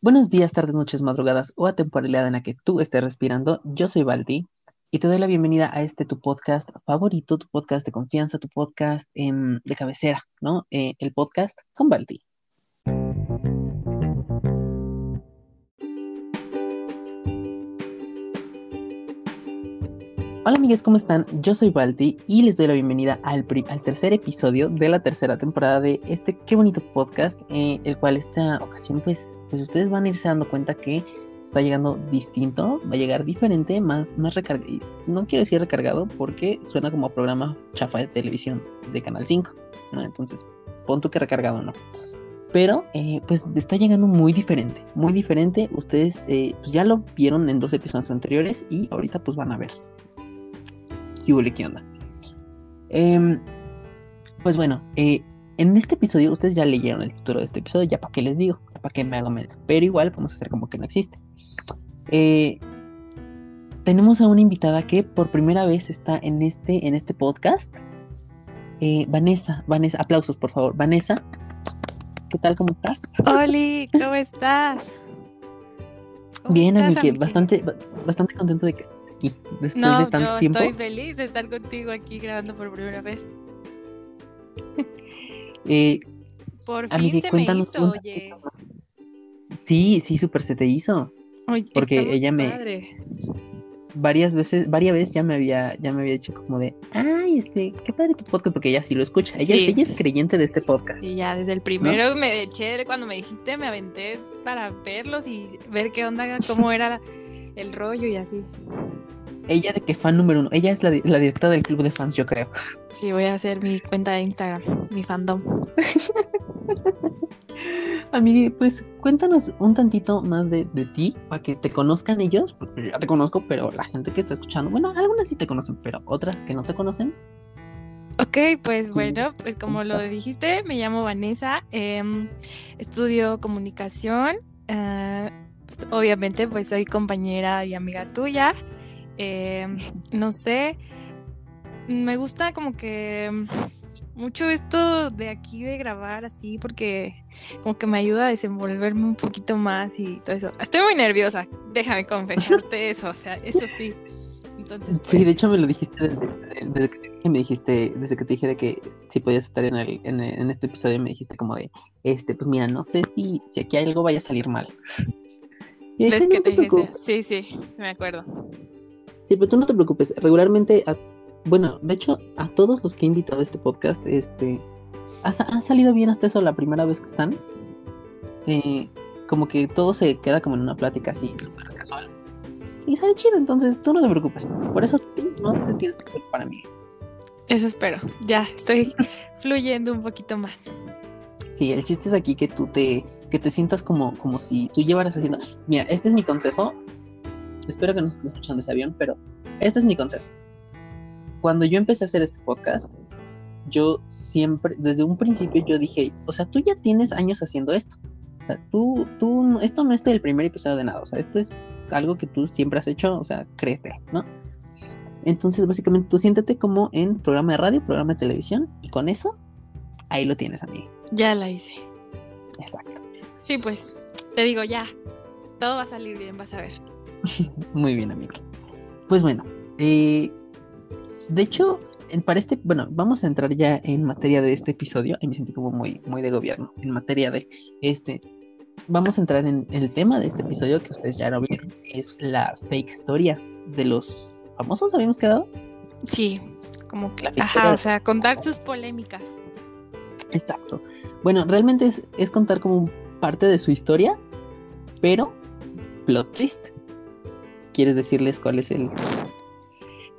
Buenos días, tardes, noches, madrugadas o a temporalidad en la que tú estés respirando. Yo soy Baldi y te doy la bienvenida a este tu podcast favorito, tu podcast de confianza, tu podcast em, de cabecera, ¿no? Eh, el podcast con Baldi. Hola amigos, ¿cómo están? Yo soy Balti y les doy la bienvenida al, al, tercer episodio de la tercera temporada de este qué bonito podcast, eh, el cual esta ocasión pues, pues ustedes van a irse dando cuenta que está llegando distinto, va a llegar diferente, más, más recargado, no quiero decir recargado porque suena como programa chafa de televisión de Canal 5, ¿no? Entonces, pon tú que recargado no. Pero eh, pues está llegando muy diferente, muy diferente. Ustedes eh, pues ya lo vieron en dos episodios anteriores y ahorita pues van a ver ¿Qué onda? Em, pues bueno, eh, en este episodio, ustedes ya leyeron el título de este episodio, ya para qué les digo, ya para qué me hago menos. Pero igual vamos a hacer como que no existe. Eh, tenemos a una invitada que por primera vez está en este, en este podcast. Eh, Vanessa, Vanessa, aplausos por favor. Vanessa, ¿qué tal? ¿Cómo estás? Oli, ¿cómo estás? Bien, estás, bastante, bastante contento de que después de tanto yo tiempo. Estoy feliz de estar contigo aquí grabando por primera vez. eh, por fin se me hizo, oye. Sí, sí, súper se te hizo. porque ella me varias veces, varias veces ya me había, ya me había dicho como de, ay, este, qué padre tu podcast, porque ella sí lo escucha. Ella, ella es creyente de este podcast. Y ya desde el primero me eché, cuando me dijiste, me aventé para verlos y ver qué onda, cómo era el rollo y así. Ella de que fan número uno. Ella es la, la, directora del club de fans, yo creo. Sí, voy a hacer mi cuenta de Instagram, mi fandom. Amigue, pues cuéntanos un tantito más de, de, ti, para que te conozcan ellos, porque ya te conozco, pero la gente que está escuchando, bueno, algunas sí te conocen, pero otras que no te conocen. Ok, pues bueno, pues como lo dijiste, me llamo Vanessa, eh, estudio comunicación, uh, pues, obviamente pues soy compañera y amiga tuya. Eh, no sé, me gusta como que mucho esto de aquí de grabar así porque como que me ayuda a desenvolverme un poquito más y todo eso. Estoy muy nerviosa, déjame confesarte eso, o sea, eso sí. Entonces, Sí, de pues hecho me lo dijiste desde, que me dijiste, desde que te dije de que si podías estar en, el, en, en, este episodio, me dijiste como de, este, pues mira, no sé si, si aquí algo vaya a salir mal. ¿Ves que te dije? Sí, sí, sí, me acuerdo. Sí, pero tú no te preocupes. Regularmente, bueno, de hecho, a todos los que he invitado a este podcast, este, ha, salido bien hasta eso la primera vez que están. Eh, como que todo se queda como en una plática así, súper casual. Y sale chido, entonces tú no te preocupes. Por eso tú no te tienes que preocupar para mí. Eso espero. Ya estoy fluyendo un poquito más. Sí, el chiste es aquí que tú te que te sientas como, como si tú llevaras haciendo. Mira, este es mi consejo. Espero que no estés escuchando ese avión, pero este es mi consejo. Cuando yo empecé a hacer este podcast, yo siempre, desde un principio, yo dije, o sea, tú ya tienes años haciendo esto. O sea, tú, tú, esto no es el primer episodio de nada. O sea, esto es algo que tú siempre has hecho, o sea, créete, ¿no? Entonces, básicamente, tú siéntete como en programa de radio, programa de televisión, y con eso, ahí lo tienes, a mí. Ya la hice. Exacto. Sí, pues te digo ya, todo va a salir bien, vas a ver. Muy bien, amigo. Pues bueno, eh, de hecho, para este, bueno, vamos a entrar ya en materia de este episodio. Y me sentí como muy, muy de gobierno. En materia de este, vamos a entrar en el tema de este episodio que ustedes ya lo vieron, es la fake historia de los famosos. ¿Habíamos quedado? Sí, como que, ajá, o sea, contar sus polémicas. Exacto. Bueno, realmente es, es contar como un parte de su historia, pero plot twist. ¿Quieres decirles cuál es el...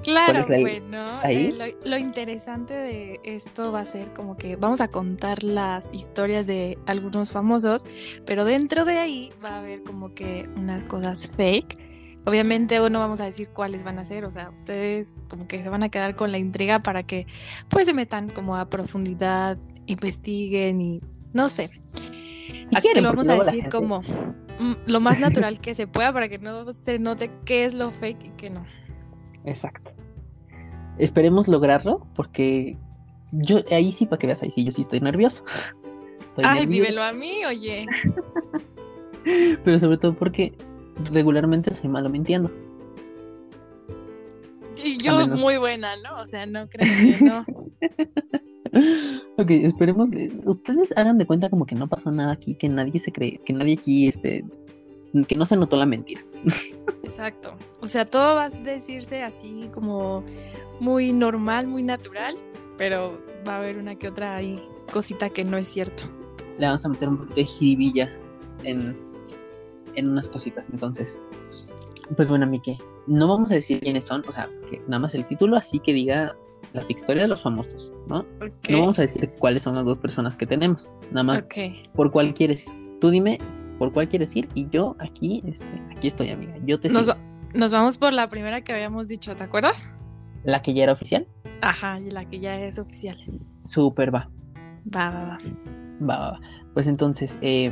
Claro, bueno, eh, lo, interesante de esto va a ser como que vamos a contar las historias de algunos famosos, pero dentro de ahí va a haber como que unas cosas fake. Obviamente no vamos a decir cuáles van a ser, o sea, ustedes como que se van a quedar con la intriga para que pues se metan como a profundidad, investiguen y no sé. Así que lo vamos a decir como mm, lo más natural que se pueda para que no se note qué es lo fake y qué no. Exacto. Esperemos lograrlo porque yo ahí sí, para que veas, ahí sí, yo sí estoy nervioso. Ay, dímelo a mí, oye. Pero sobre todo porque regularmente soy malo mintiendo. Y yo muy buena, ¿no? O sea, no creo que no. Ok, esperemos. Ustedes hagan de cuenta como que no pasó nada aquí, que nadie se cree, que nadie aquí, este, que no se notó la mentira. Exacto. O sea, todo va a decirse así como muy normal, muy natural, pero va a haber una que otra ahí cosita que no es cierto. Le vamos a meter un poquito de jiribilla en, en unas cositas, entonces. Pues bueno, Mike, no vamos a decir quiénes son, o sea, que nada más el título así que diga la historia de los famosos, ¿no? No vamos a decir cuáles son las dos personas que tenemos, nada más. ¿Por cuál quieres ir? Tú dime por cuál quieres ir y yo aquí, este, aquí estoy, amiga. Yo te nos, nos vamos por la primera que habíamos dicho, ¿te acuerdas? ¿La que ya era oficial? Ajá, la que ya es oficial. Súper, va. Va, va, va. Va, va, va. Pues entonces, eh,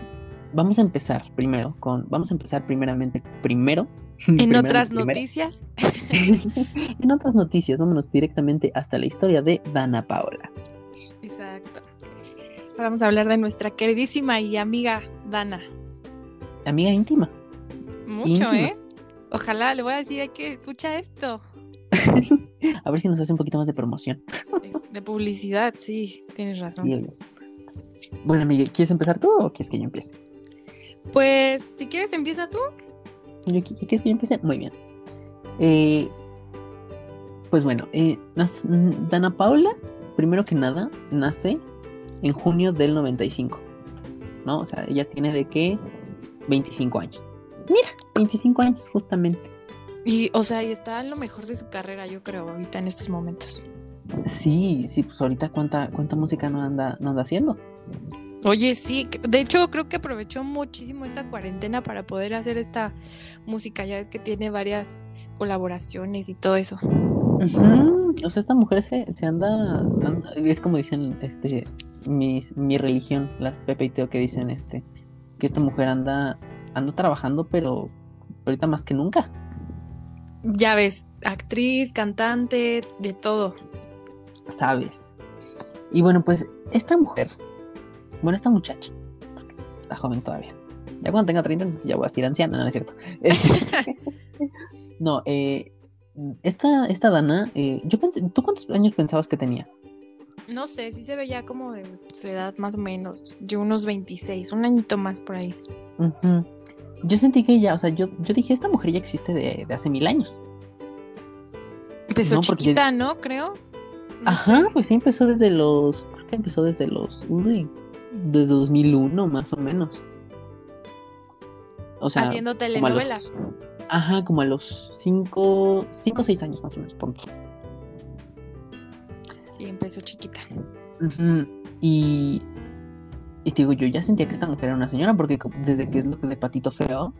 vamos a empezar primero con, vamos a empezar primeramente, primero. En otras noticias. en otras noticias, vámonos directamente hasta la historia de Dana Paola. Exacto. Vamos a hablar de nuestra queridísima y amiga Dana. Amiga íntima. Mucho, ¿eh? Ojalá, le voy a decir que escucha esto. a ver si nos hace un poquito más de promoción. de publicidad, sí, tienes razón. bueno, amiga, ¿quieres empezar tú o quieres que yo empiece? Pues, si quieres, empieza tú. ¿Quieres que yo empiece? Muy bien. Eh, pues bueno, eh, Dana Paula, primero que nada, nace en junio del 95. ¿No? O sea, ella tiene de qué 25 años. Mira, 25 años justamente. Y, o sea, y está en lo mejor de su carrera, yo creo, ahorita en estos momentos. Sí, sí, pues ahorita cuánta, cuánta música no anda, no anda haciendo. Oye, sí, de hecho creo que aprovechó muchísimo esta cuarentena para poder hacer esta música, ya ves que tiene varias colaboraciones y todo eso. O sea, esta mujer se, se anda, es como dicen este mi, mi religión, las Pepe y Teo que dicen este, que esta mujer anda, anda trabajando, pero ahorita más que nunca. Ya ves, actriz, cantante, de todo. Sabes. Y bueno, pues esta mujer, bueno, esta muchacha, está joven todavía. Ya cuando tenga 30, entonces ya voy a decir anciana, no, es cierto. no, eh, esta, esta Dana, eh, yo pensé, ¿tú cuántos años pensabas que tenía? No sé, sí se veía como de su edad más o menos, de unos 26, un añito más por ahí. Yo sentí que ella, o sea, yo, yo dije, esta mujer ya existe de, hace mil años. Empezó chiquita, ¿no? Creo. Ajá, pues sí, empezó desde los, creo que empezó desde los, uy, desde 2001 más o menos. O sea, haciendo telenovelas. ajá, como a los 5, 5 o 6 años más o menos, punto. Sí, empezó chiquita. Y y te digo, yo ya sentía que esta mujer era una señora, porque desde que es lo que de patito feo.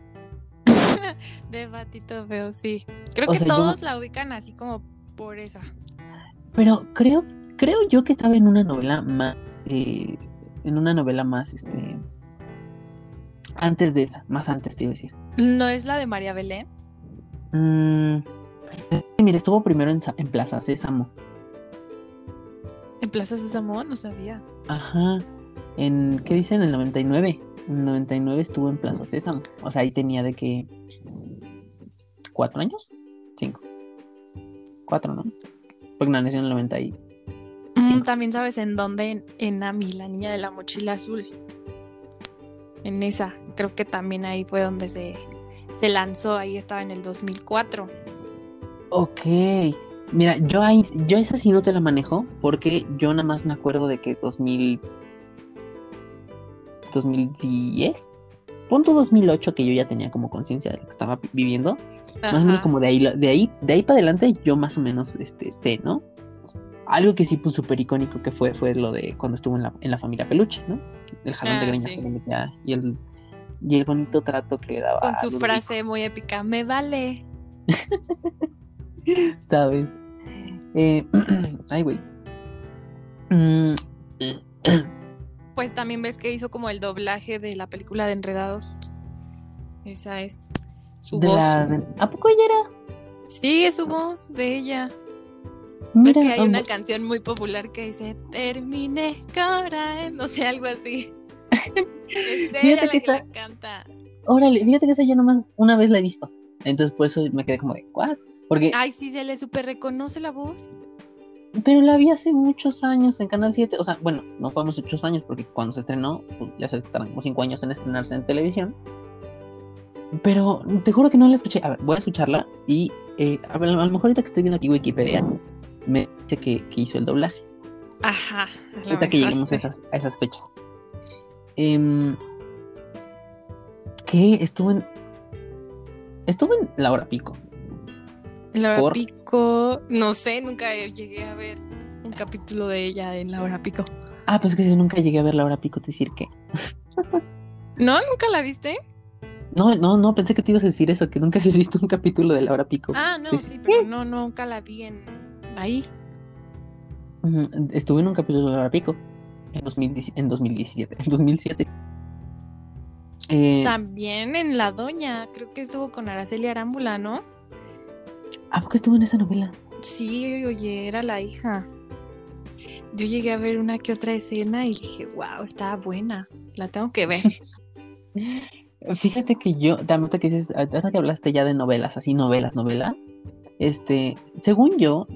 de patito feo, sí. Creo que todos la ubican así como por esa. Pero creo, creo yo que estaba en una novela más, eh, en una novela más, este, antes de esa, más antes te iba a decir. ¿No es la de María Belén? Mm, mira, estuvo primero en, en Plaza Sésamo. ¿En Plaza Sésamo? No sabía. Ajá. En, ¿qué dicen? En el 99. En el 99 estuvo en Plaza Sésamo. O sea, ahí tenía de que... ¿Cuatro años? Cinco. Cuatro, ¿no? Porque nació en el 90 mm, También sabes en dónde, en, Ami, la niña de la mochila azul. En esa, creo que también ahí fue donde se, se lanzó, ahí estaba en el 2004. Ok, mira, yo ahí, yo esa sí no te la manejo, porque yo nada más me acuerdo de que 2000, 2010, punto 2008 que yo ya tenía como conciencia de lo que estaba viviendo. Más o menos como de ahí, de ahí, de ahí para adelante yo más o menos este, sé, ¿no? Algo que sí pues súper icónico que fue, fue lo de cuando estuvo en la, en la familia Peluche, ¿no? El jalón de ah, greñas que le metía y el, y el bonito trato que le daba. Con su frase muy épica, me vale. ¿Sabes? Eh, ay, güey. Mm, pues también ves que hizo como el doblaje de la película de Enredados. Esa es su voz. ¿A poco ella era? Sí, es su voz de ella. Mira, que hay una canción muy popular que dice Terminé cabra, no sé, algo así. es ella la que, la canta. órale, fíjate que esa yo nomás una vez la he visto. Entonces por eso me quedé como de, ¿cuál? Porque... Ay, sí, se le super reconoce la voz. Pero la vi hace muchos años en Canal 7. O sea, bueno, no fue muchos años porque cuando se estrenó, pues, ya sabes que tardan como 5 años en estrenarse en televisión. Pero te juro que no la escuché. A ver, voy a escucharla y eh, a, lo mejor ahorita que estoy viendo aquí Wikipedia, me dice que, hizo el doblaje. Ajá. Ahorita que lleguemos a, esas, a esas fechas. Eh, que estuvo en. Estuvo en La Hora Pico. La Hora Pico. No sé, nunca llegué a ver un capítulo de ella en La Hora Pico. Ah, pues que si nunca llegué a ver La Hora Pico, te decir que. ¿No? ¿Nunca la viste? No, no, no, pensé que te ibas a decir eso, que nunca habías visto un capítulo de La Hora Pico. Ah, no, sí, pero no, nunca la vi en ahí. Estuve en un capítulo de Pico en, en 2017, en 2007. Eh, También en La Doña, creo que estuvo con Araceli Arámbula, ¿no? ¿A poco estuvo en esa novela? Sí, oye, era la hija. Yo llegué a ver una que otra escena y dije, wow, está buena, la tengo que ver. Fíjate que yo, también que dices, hasta que hablaste ya de novelas, así novelas, novelas, este, según yo,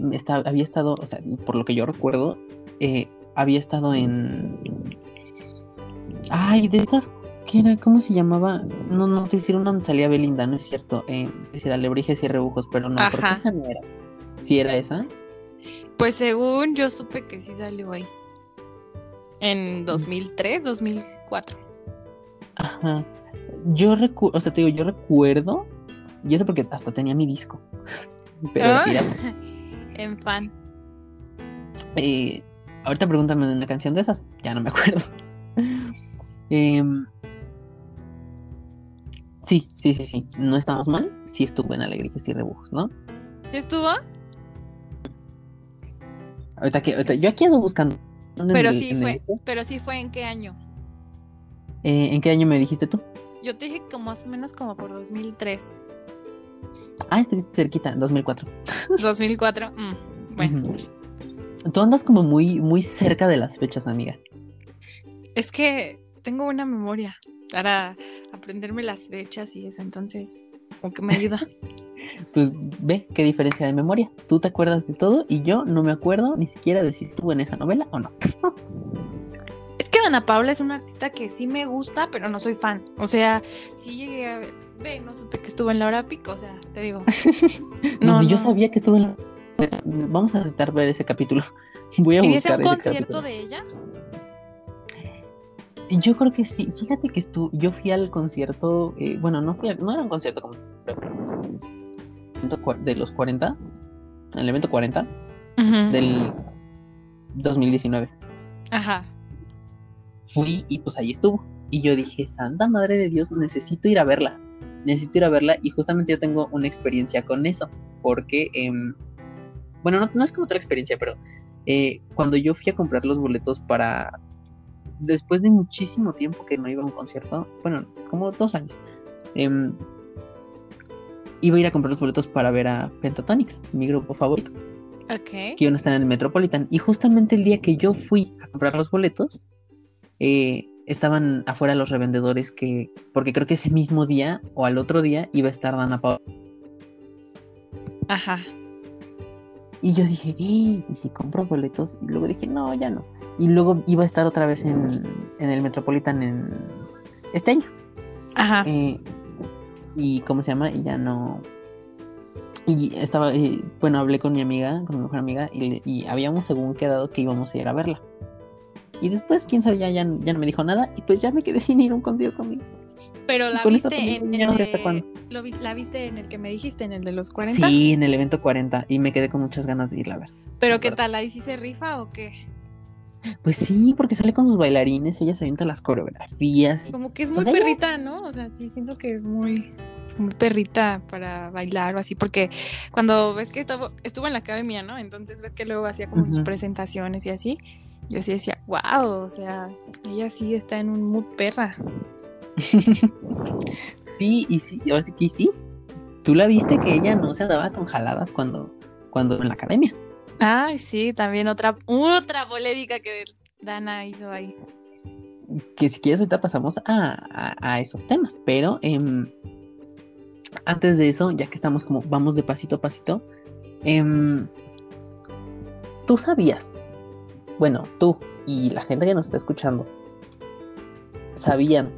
había estado, o sea, por lo que yo recuerdo, eh, había estado en... Ay, de estas ¿Cómo se llamaba? No, no te hicieron donde salía Belinda, no es cierto. Eh, es Alebrijes y Rebujos, pero no, porque esa no era. ¿Sí era esa? Pues según yo supe que sí salió ahí. En 2003, 2004. Ajá. Yo recuerdo, o sea, te digo, yo recuerdo, y eso porque hasta tenía mi disco. Pero ah, en fan. Eh, ahorita pregúntame una canción de esas, ya no me acuerdo. eh, Sí, sí, sí, sí. No estamos mal. Sí estuvo en Alegrías y Rebujos, ¿no? ¿Sí estuvo? Ahorita que, ahorita, yo aquí ando buscando. Pero sí fue, pero sí fue en qué año. Eh, ¿En qué año me dijiste tú? Yo te dije como más o menos como por 2003. Ah, estuviste cerquita, 2004. 2004, mm, bueno. Tú andas como muy, muy cerca de las fechas, amiga. Es que tengo buena memoria para aprenderme las fechas y eso, entonces, como que me ayuda. pues ve qué diferencia de memoria. Tú te acuerdas de todo y yo no me acuerdo ni siquiera de si estuvo en esa novela o no. es que Ana Paula es una artista que sí me gusta, pero no soy fan. O sea, sí llegué a ver, ve, no supe que estuvo en la hora pico, o sea, te digo. no, yo sabía que estuvo en la... Vamos a estar ver ese capítulo. Voy a buscar un concierto de ella? Yo creo que sí. Fíjate que estu yo fui al concierto, eh, bueno, no fui no era un concierto como de los 40, el evento 40 del 2019. Ajá. Fui y pues ahí estuvo. Y yo dije, Santa Madre de Dios, necesito ir a verla. Necesito ir a verla y justamente yo tengo una experiencia con eso. Porque, em, bueno, no, no, es como otra experiencia, pero eh, cuando yo fui a comprar los boletos para, después de muchísimo tiempo que no iba a un concierto, bueno, como dos años, em, iba a ir a comprar los boletos para ver a Pentatonix, mi grupo favorito. Ok. Que a estar en el Metropolitan. Y justamente el día que yo fui a comprar los boletos, eh, estaban afuera los revendedores que, porque creo que ese mismo día o al otro día iba a estar Dana Paola. Ajá. Y yo dije, ¿y si compro boletos? Y luego dije, no, ya no. Y luego iba a estar otra vez en, el Metropolitan en este año. Ajá. Eh, y cómo se llama, y ya no. Y estaba, eh, bueno, hablé con mi amiga, con mi mejor amiga, y, habíamos según quedado que íbamos a ir a verla. Y después, quién sabe, ya, ya, no me dijo nada, y pues ya me quedé sin ir a un concierto conmigo. Pero la viste en, el la viste en el que me dijiste, en el de los 40. Sí, en el evento 40 y me quedé con muchas ganas de irla a ver. Pero qué tal, ahí sí se rifa o qué? Pues sí, porque sale con sus bailarines, ella se avienta las coreografías. Como que es muy perrita, ¿no? O sea, sí siento que es muy, muy perrita para bailar o así, porque cuando ves que estuvo, estuvo en la academia, ¿no? Entonces ves que luego hacía como sus presentaciones y así. Yo sí decía, wow, o sea, ella sí está en un mood perra. sí, y sí, ahora sí que sí. Tú la viste que ella no se andaba con jaladas cuando, cuando en la academia. Ay, sí, también otra, otra polémica que Dana hizo ahí. que si quieres ahorita pasamos a, esos temas, pero em, antes de eso, ya que estamos como vamos de pasito a pasito, em, tú sabías, bueno, tú y la gente que nos está escuchando, sabían,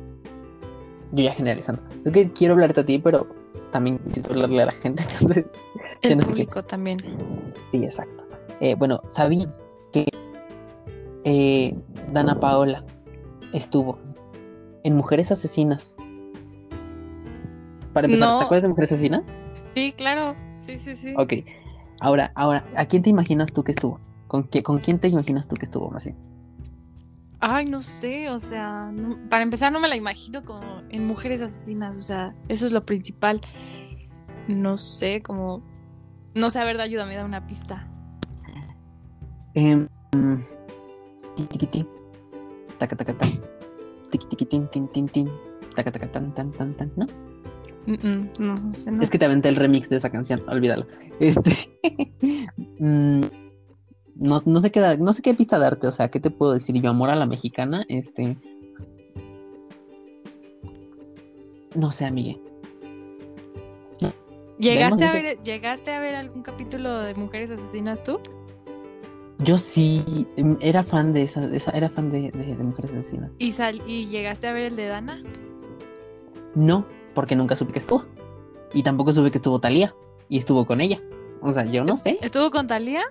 yo ya generalizando, es que quiero hablarte a ti, pero también necesito hablarle a la gente, entonces... El público también. Sí, exacto. Eh, bueno, sabía que eh, Dana Paola estuvo en Mujeres Asesinas. Para empezar, ¿te acuerdas de Mujeres Asesinas? Sí, claro. Sí, sí, sí. Ok. Ahora, ahora, ¿a quién te imaginas tú que estuvo? ¿Con, qué, ¿Con quién te imaginas tú que estuvo, más Ay, no sé, o sea, para empezar no me la imagino como en Mujeres Asesinas, o sea, eso es lo principal. No sé, como... No sé, a ver, ayúdame, da una pista. Eh, taca taca tan, tiki tiki tin tin tin tin, taca taca tan tan tan tan, ¿no? no, sé, no. Es que te aventé el remix de esa canción, olvídalo. Este mm, no, no sé qué no sé qué pista darte, o sea, ¿qué te puedo decir? Yo amor a la mexicana, este no sé, amigue. ¿Llegaste a ver, ¿Llegaste a ver algún capítulo de Mujeres Asesinas tú? Yo sí, em, era fan de esa, esa era fan de, Mujeres Asesinas. ¿Y, sal, ¿Y llegaste a ver el de Dana? No, porque nunca supe que estuvo. Y tampoco supe que estuvo Talía. Y estuvo con ella. O sea, yo no sé. ¿Estuvo con Talía?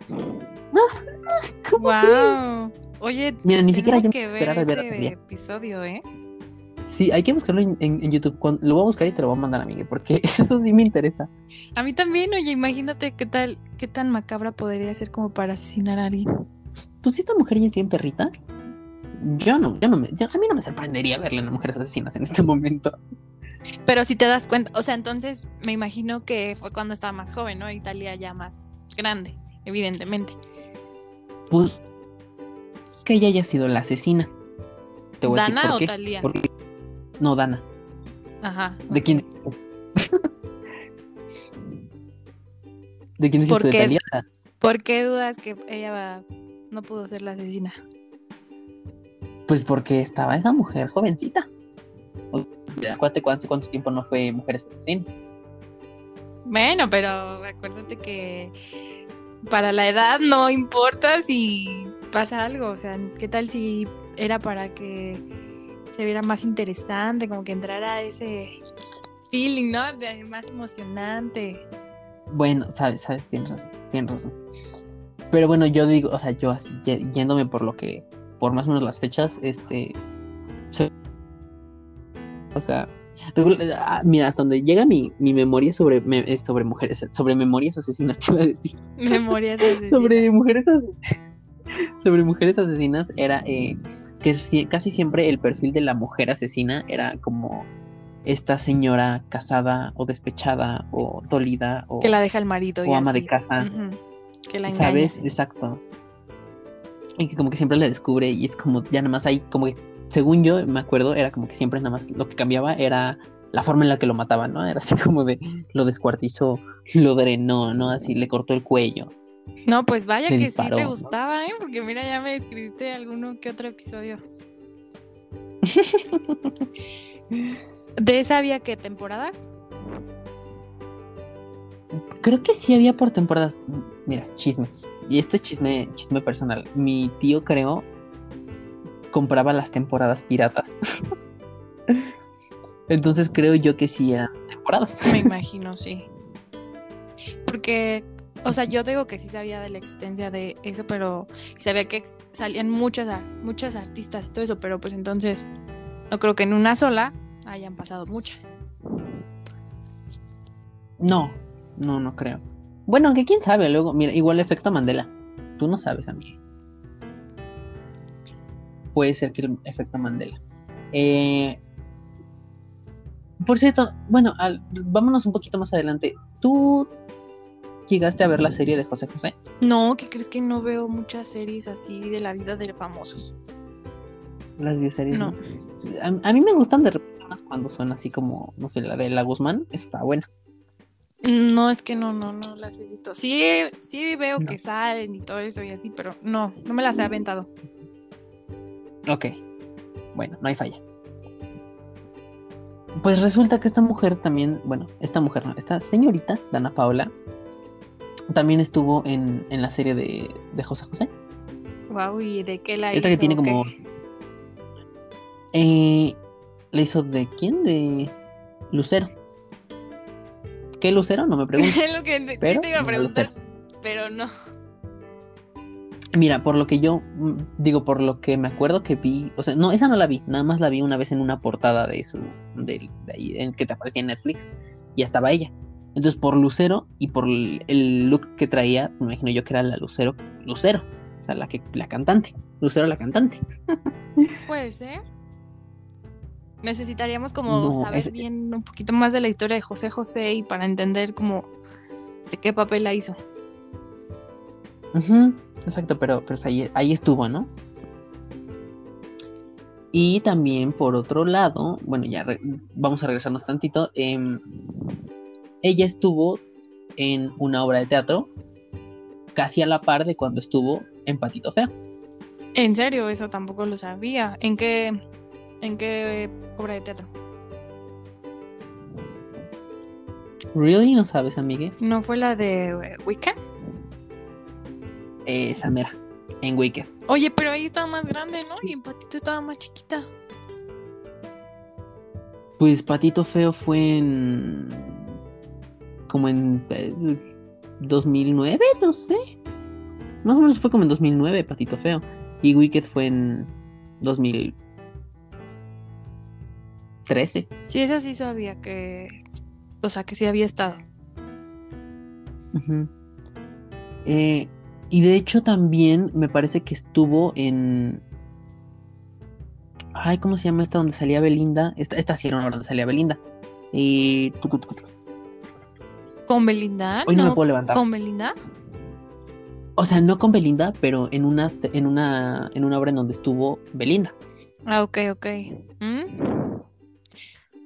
wow. Oye, Mira, ni siquiera que ver ese episodio, ¿eh? Sí, hay que buscarlo en, YouTube. lo voy a buscar y te lo voy a mandar a Miguel, porque eso sí me interesa. A mí también, oye, imagínate qué tal, qué tan macabra podría ser como para asesinar a alguien. Pues si esta mujer ya es bien perrita, yo no, yo no me, a mí no me sorprendería verle a mujeres asesinas en este momento. Pero si te das cuenta, o sea, entonces me imagino que fue cuando estaba más joven, ¿no? Italia ya más grande, evidentemente. Pues que ella haya sido la asesina. ¿Dana o Talía? No, Dana. Ajá. ¿De quién ¿De quién ¿Por qué, ¿Por qué dudas que ella no pudo ser la asesina? Pues porque estaba esa mujer jovencita. Acuérdate cuánto, cuánto tiempo no fue mujeres asesinas. Bueno, pero acuérdate que para la edad no importa si pasa algo. O sea, ¿qué tal si era para que se viera más interesante, como que entrara ese feeling, ¿no? más emocionante. Bueno, sabes, sabes, tienes razón, tienes razón. Pero bueno, yo digo, o sea, yo así, yéndome por lo que, por más o menos las fechas, este, o sea, mira, hasta donde llega mi, mi memoria sobre, sobre mujeres, sobre memorias asesinas, te iba a decir. Memorias asesinas. sobre mujeres sobre mujeres asesinas era eh, que casi siempre el perfil de la mujer asesina era como esta señora casada o despechada o dolida o que la deja el marido o ama de casa. Que la sabes exacto. Y que como que siempre la descubre y es como ya nada más hay como que según yo me acuerdo era como que siempre nada más lo que cambiaba era la forma en la que lo mataba no era así como de lo descuartizó lo drenó no así le cortó el cuello no, pues vaya que sí te gustaba, ¿eh? Porque mira, ya me escribiste alguno que otro episodio. ¿De esa había qué temporadas? Creo que sí había por temporadas. Mira, chisme. Y este chisme, chisme personal. Mi tío creo compraba las temporadas piratas. Entonces creo yo que sí eran temporadas. Me imagino, sí. Porque o sea, yo digo que sí sabía de la existencia de eso, pero sabía que salían muchas, muchas artistas y todo eso, pero pues entonces no creo que en una sola hayan pasado muchas. No, no, no creo. Bueno, aunque quién sabe, luego, mira, igual efecto Mandela. Tú no sabes, a mí. Puede ser que el efecto Mandela. Eh, por cierto, bueno, vámonos un poquito más adelante. ¿Tú ¿Llegaste a ver la serie de José José? No, ¿qué crees que no veo muchas series así de la vida de famosos? Las bioseries. No. ¿no? A, mí me gustan de repente cuando son así como, no sé, la de La Guzmán, está buena. No, es que no, no, no las he visto. Sí, sí veo que salen y todo eso y así, pero no, no me las he aventado. Ok. bueno, no hay falla. Pues resulta que esta mujer también, bueno, esta mujer no, esta señorita, Dana Paola, también estuvo en, la serie de, de José José. Wow, ¿y de qué la Esta hizo? que tiene como. Eh, ¿La hizo de quién? De Lucero. ¿Qué Lucero? No me preguntes. Es lo que te iba a preguntar, pero no. Mira, por lo que yo mm, digo, por lo que me acuerdo que vi, o sea, no, esa no la vi, nada más la vi una vez en una portada de su, de, ahí, en que te aparecía en Netflix, y estaba ella. Entonces, por Lucero y por el look que traía, me imagino yo que era la Lucero, Lucero, o sea, la que, la cantante, Lucero la cantante. Puede ser. Necesitaríamos como saber bien un poquito más de la historia de José José y para entender como de qué papel la hizo. Exacto, pero, pero ahí, ahí estuvo, ¿no? Y también por otro lado, bueno, ya vamos a regresarnos tantito. Em, ella estuvo en una obra de teatro casi a la par de cuando estuvo en Patito Feo. En serio, eso tampoco lo sabía. ¿En qué, en qué obra de teatro? ¿Really? ¿No sabes, amigue? ¿No fue la de Wicked? Esa mera, en Wicked. Oye, pero ahí estaba más grande, ¿no? Y en Patito estaba más chiquita. Pues Patito Feo fue en. como en. 2009, eh, no sé. Más o menos fue como en 2009, Patito Feo. Y Wicked fue en 2013. Sí, esa sí sabía que. O sea, que sí había estado. eh, y de hecho también me parece que estuvo en... Ay, ¿cómo se llama esta donde salía Belinda? Esta, esta sí era una donde salía Belinda. Y... ¿Con Belinda? Hoy no, me puedo levantar. ¿Con Belinda? O sea, no con Belinda, pero en una, en una, en una obra en donde estuvo Belinda. Ah, ok, ok. ¿Mm?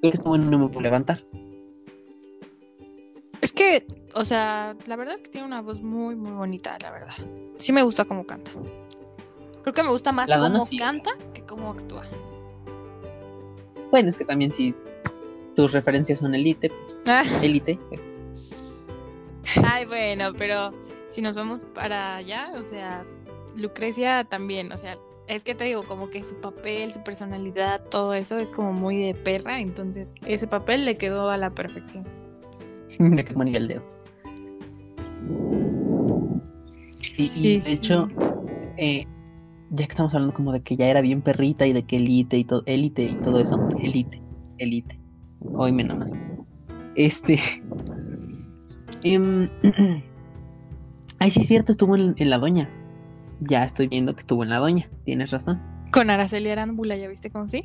Creo que estuvo en No me puedo levantar. Es que, o sea, la verdad es que tiene una voz muy, muy bonita, la verdad. Sí me gusta cómo canta. Creo que me gusta más cómo canta que cómo actúa. Bueno, es que también si tus referencias son elite, pues elite. Pues. Ay, bueno, pero si nos vamos para allá, o sea, Lucrecia también, o sea, es que te digo, como que su papel, su personalidad, todo eso es como muy de perra, entonces ese papel le quedó a la perfección. Quemó ni el dedo. Sí, de hecho, eh, ya que estamos hablando como de que ya era bien perrita y de que elite y todo, élite y todo eso, elite, elite, oíme nomás. Este. Em, ay, sí, es cierto, estuvo en, la doña. Ya estoy viendo que estuvo en la doña, tienes razón. Con Araceli Arámbula, ¿ya viste cómo sí?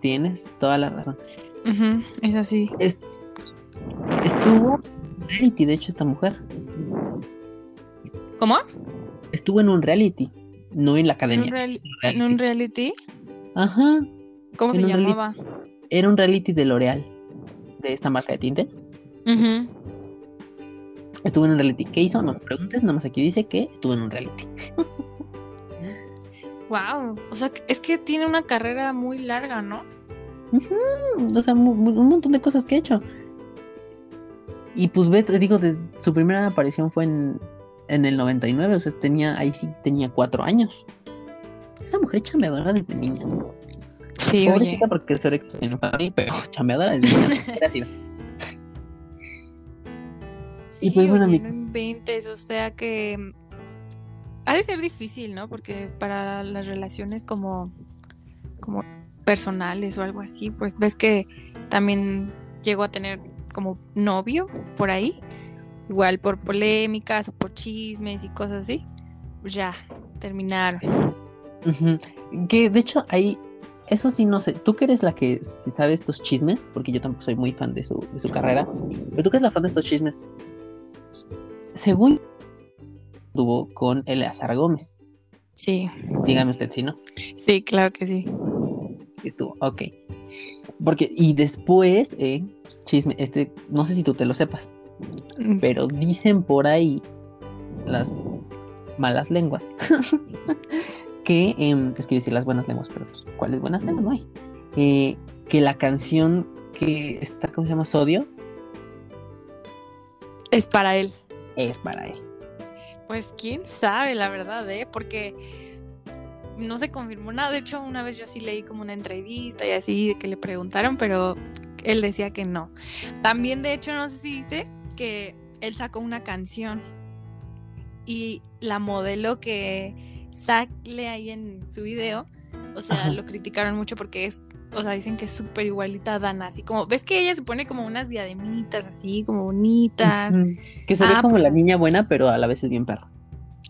Tienes toda la razón es así. Estuvo en reality, de hecho, esta mujer. ¿Cómo? Estuvo en un reality, no en la academia. ¿En un, reality? Ajá. ¿Cómo se llamaba? Era un reality de L'Oreal, de esta marca de tintes. Estuvo en un reality. ¿Qué hizo? No me preguntes, nada más aquí dice que estuvo en un reality. wow. O sea, es que tiene una carrera muy larga, ¿no? O sea, un montón de cosas que he hecho. Y pues ve, te digo, desde su primera aparición fue en, en el 99, o sea, tenía, ahí sí tenía cuatro años. Esa mujer chambeadora desde niña. Sí, Pobrecita oye. porque soy pero chambeadora desde niña. y pues bueno, oye, no o sea que ha de ser difícil, ¿no? Porque para las relaciones como como personales o algo así, pues ves que también llegó a tener como novio por ahí, igual por polémicas o por chismes y cosas así, pues ya terminaron. Que de hecho ahí, eso sí no sé, tú que eres la que si sabe estos chismes, porque yo tampoco soy muy fan de su, de su carrera, pero tú que eres la fan de estos chismes, según tuvo con Eleazar Gómez. Sí. Dígame usted si no. Sí, claro que sí estuvo, ok. Porque, y después, eh, chisme, este, no sé si tú te lo sepas, mm. pero dicen por ahí las malas lenguas que, em, es que decir las buenas lenguas, pero pues, ¿cuáles buenas lenguas? No hay. Eh, que la canción que está, ¿cómo se llama? Sodio. Es para él. Es para él. Pues quién sabe, la verdad, ¿eh? Porque no se confirmó nada. De hecho, una vez yo sí leí como una entrevista y así que le preguntaron, pero él decía que no. También, de hecho, no sé si viste que él sacó una canción y la modelo que sale ahí en su video, o sea, lo criticaron mucho porque es, o sea, dicen que es súper igualita a Dana, así como, ves que ella se pone como unas diademitas así, como bonitas. Que se ve ah, como la pues niña buena, pero a la vez es bien perro.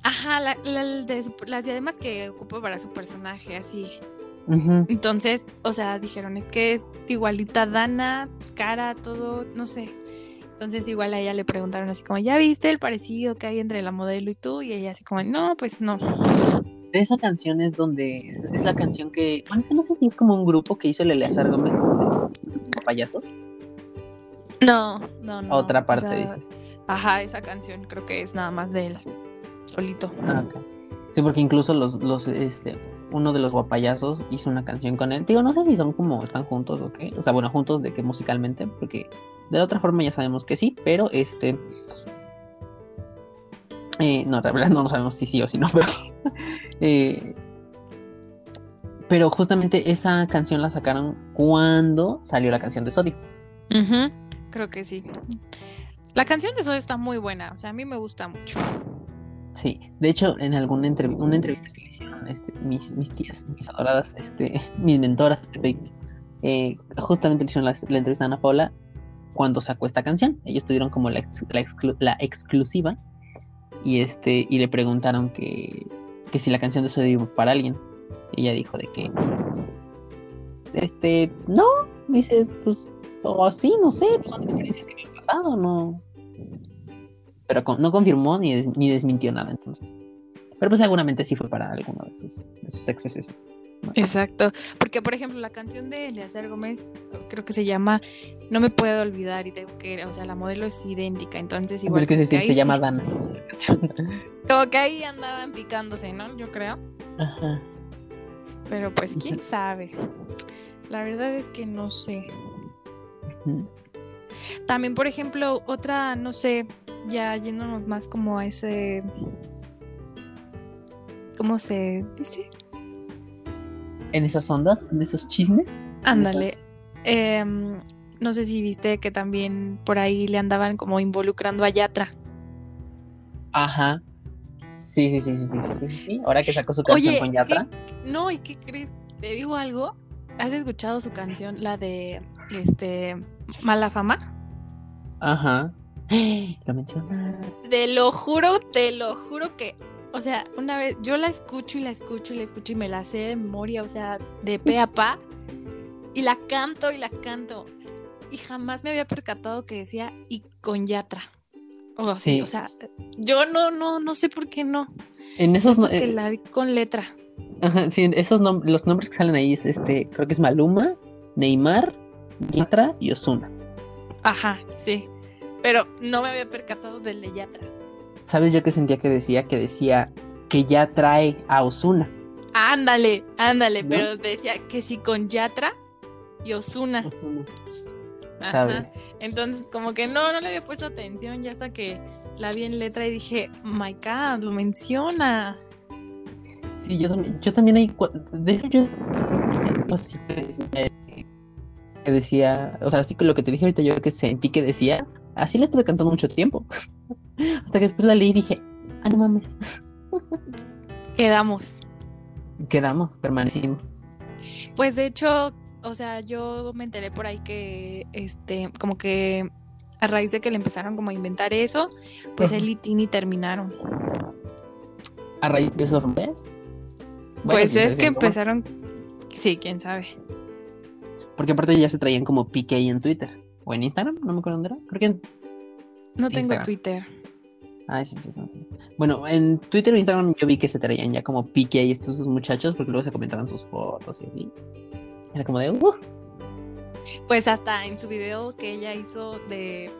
Ajá, la, de las diademas que ocupa para su personaje, así. Entonces, o sea, dijeron, es que es igualita Dana, cara, todo, no sé. Entonces igual a ella le preguntaron así como, ¿ya viste el parecido que hay entre la modelo y tú? Y ella así como, no, pues no. Esa canción es donde, es, la canción que, bueno, es que no sé si es como un grupo que hizo el Eleazar Gómez payaso. No, no, no. Otra parte, dices. Ajá, esa canción creo que es nada más de él, solito. Ah, Sí, porque incluso los, los, este, uno de los guapayazos hizo una canción con él. Digo, no sé si son como, están juntos o qué. O sea, bueno, juntos de que musicalmente, porque de la otra forma ya sabemos que sí, pero este... Eh, no, la verdad no sabemos si sí o si no, pero... Eh, pero justamente esa canción la sacaron cuando salió la canción de Sodio. Creo que sí. La canción de Sodio está muy buena, o sea, a mí me gusta mucho. Sí, de hecho, en alguna una entrevista que le hicieron este, mis, tías, mis adoradas, este, mis mentoras, eh, justamente le hicieron la, entrevista a Ana Paula cuando sacó esta canción. Ellos tuvieron como la, la, exclusiva y este y le preguntaron que, si la canción de eso para alguien. ella dijo de que este no, dice pues o así, no sé, pues son experiencias que me han pasado, no pero no confirmó ni, ni desmintió nada entonces. Pero pues seguramente sí fue para alguno de sus, de sus excesos. Exacto, porque por ejemplo la canción de Eleazar Gómez creo que se llama No me puedo olvidar y tengo que, o sea, la modelo es idéntica, entonces igual que, se, se llama Dana. Como que ahí andaban picándose, ¿no? Yo creo. Ajá. Pero pues quién sabe. La verdad es que no sé. También, por ejemplo, otra, no sé, ya yéndonos más como a ese. ¿Cómo se dice? En esas ondas, en esos chismes. Ándale. Em, no sé si viste que también por ahí le andaban como involucrando a Yatra. Ajá. Sí, sí, sí, sí, sí, sí, sí. Ahora que sacó su canción con Yatra. No, ¿y qué crees? Te digo algo. ¿Has escuchado su canción, la de este Mala Fama? Ajá. Lo menciona. Te lo juro, te lo juro que, o sea, una vez yo la escucho y la escucho y la escucho y me la sé de memoria, o sea, de pe a pa, y la canto y la canto. Y jamás me había percatado que decía y con Yatra. O, sí. o sea, yo no, no, no sé por qué no. En esos que eh, la vi con letra. Ajá, sí, esos los nombres que salen ahí es este, creo que es Maluma, Neymar, Yatra y Osuna. Ajá, sí. Pero no me había percatado del de Yatra. ¿Sabes yo qué sentía que decía? Que decía que ya trae a Osuna. Ándale, ándale, pero decía que sí con Yatra y Osuna. Ajá. Entonces, como que no, no le había puesto atención ya hasta que la vi en letra y dije, my God, lo menciona. Sí, yo también, yo también hay, de hecho yo, que decía, o sea, así que lo que te dije ahorita yo que sentí que decía, así la estuve cantando mucho tiempo. Hasta que después la leí y dije, ah, no mames. Quedamos. Quedamos, permanecimos. Pues de hecho, o sea, yo me enteré por ahí que, este, como que a raíz de que le empezaron como a inventar eso, pues él y Tini terminaron. ¿A raíz de esos rompes? pues es que empezaron, sí, quién sabe. Porque aparte ya se traían como PK en Twitter. O en Instagram, no me acuerdo dónde era. Creo que en. No tengo Twitter. Ah, sí, sí, Bueno, en Twitter o Instagram yo vi que se traían ya como PK estos muchachos porque luego se comentaban sus fotos y así. Era como de. Uh". Pues hasta en su video que ella hizo de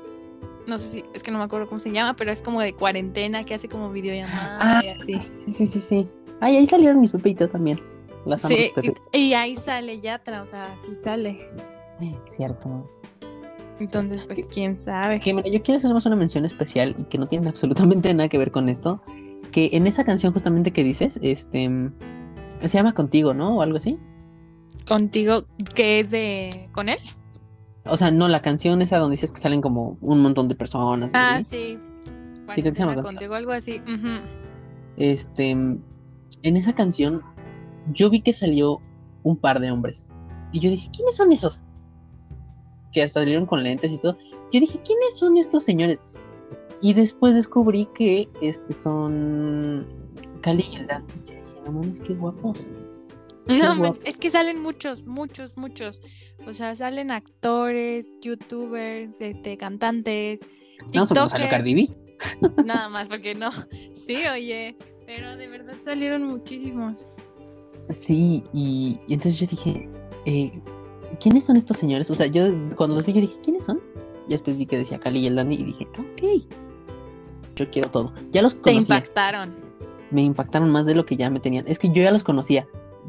no sé si, es que no me acuerdo cómo se llama, pero es como de cuarentena, que hace como videollamada ah, y así. Sí, sí, sí, sí. Ay, ahí salieron mis y también. Las sí, y, ahí sale Yatra, o sea, sí sale. Cierto. Entonces, pues, quién sabe. Que mira, yo quiero hacer una mención especial y que no tiene absolutamente nada que ver con esto. Que en esa canción justamente que dices, este, se llama Contigo, ¿no? O algo así. Contigo, que es de, con él. O sea, no, la canción esa donde dices que salen como un montón de personas. Ah, sí. Sí, que se llama Contigo, algo así. Este, en esa canción, yo vi que salió un par de hombres. Y yo dije, ¿quiénes son esos? Que salieron con lentes y todo. Yo dije, ¿quiénes son estos señores? Y después descubrí que este son Cali y dije, no mames, qué guapos. No, es que salen muchos, muchos, muchos. O sea, salen actores, youtubers, este, cantantes, TikTokers. Cardi B. Nada más, porque no. Sí, oye, pero de verdad salieron muchísimos. Sí, y, entonces yo dije, eh, ¿quiénes son estos señores? O sea, yo cuando los vi, yo dije, ¿quiénes son? Y después vi que decía Cali y el Dandy y dije, ok, yo quiero todo. Ya los conocía. Te impactaron. Me impactaron más de lo que ya me tenían. Es que yo ya los conocía,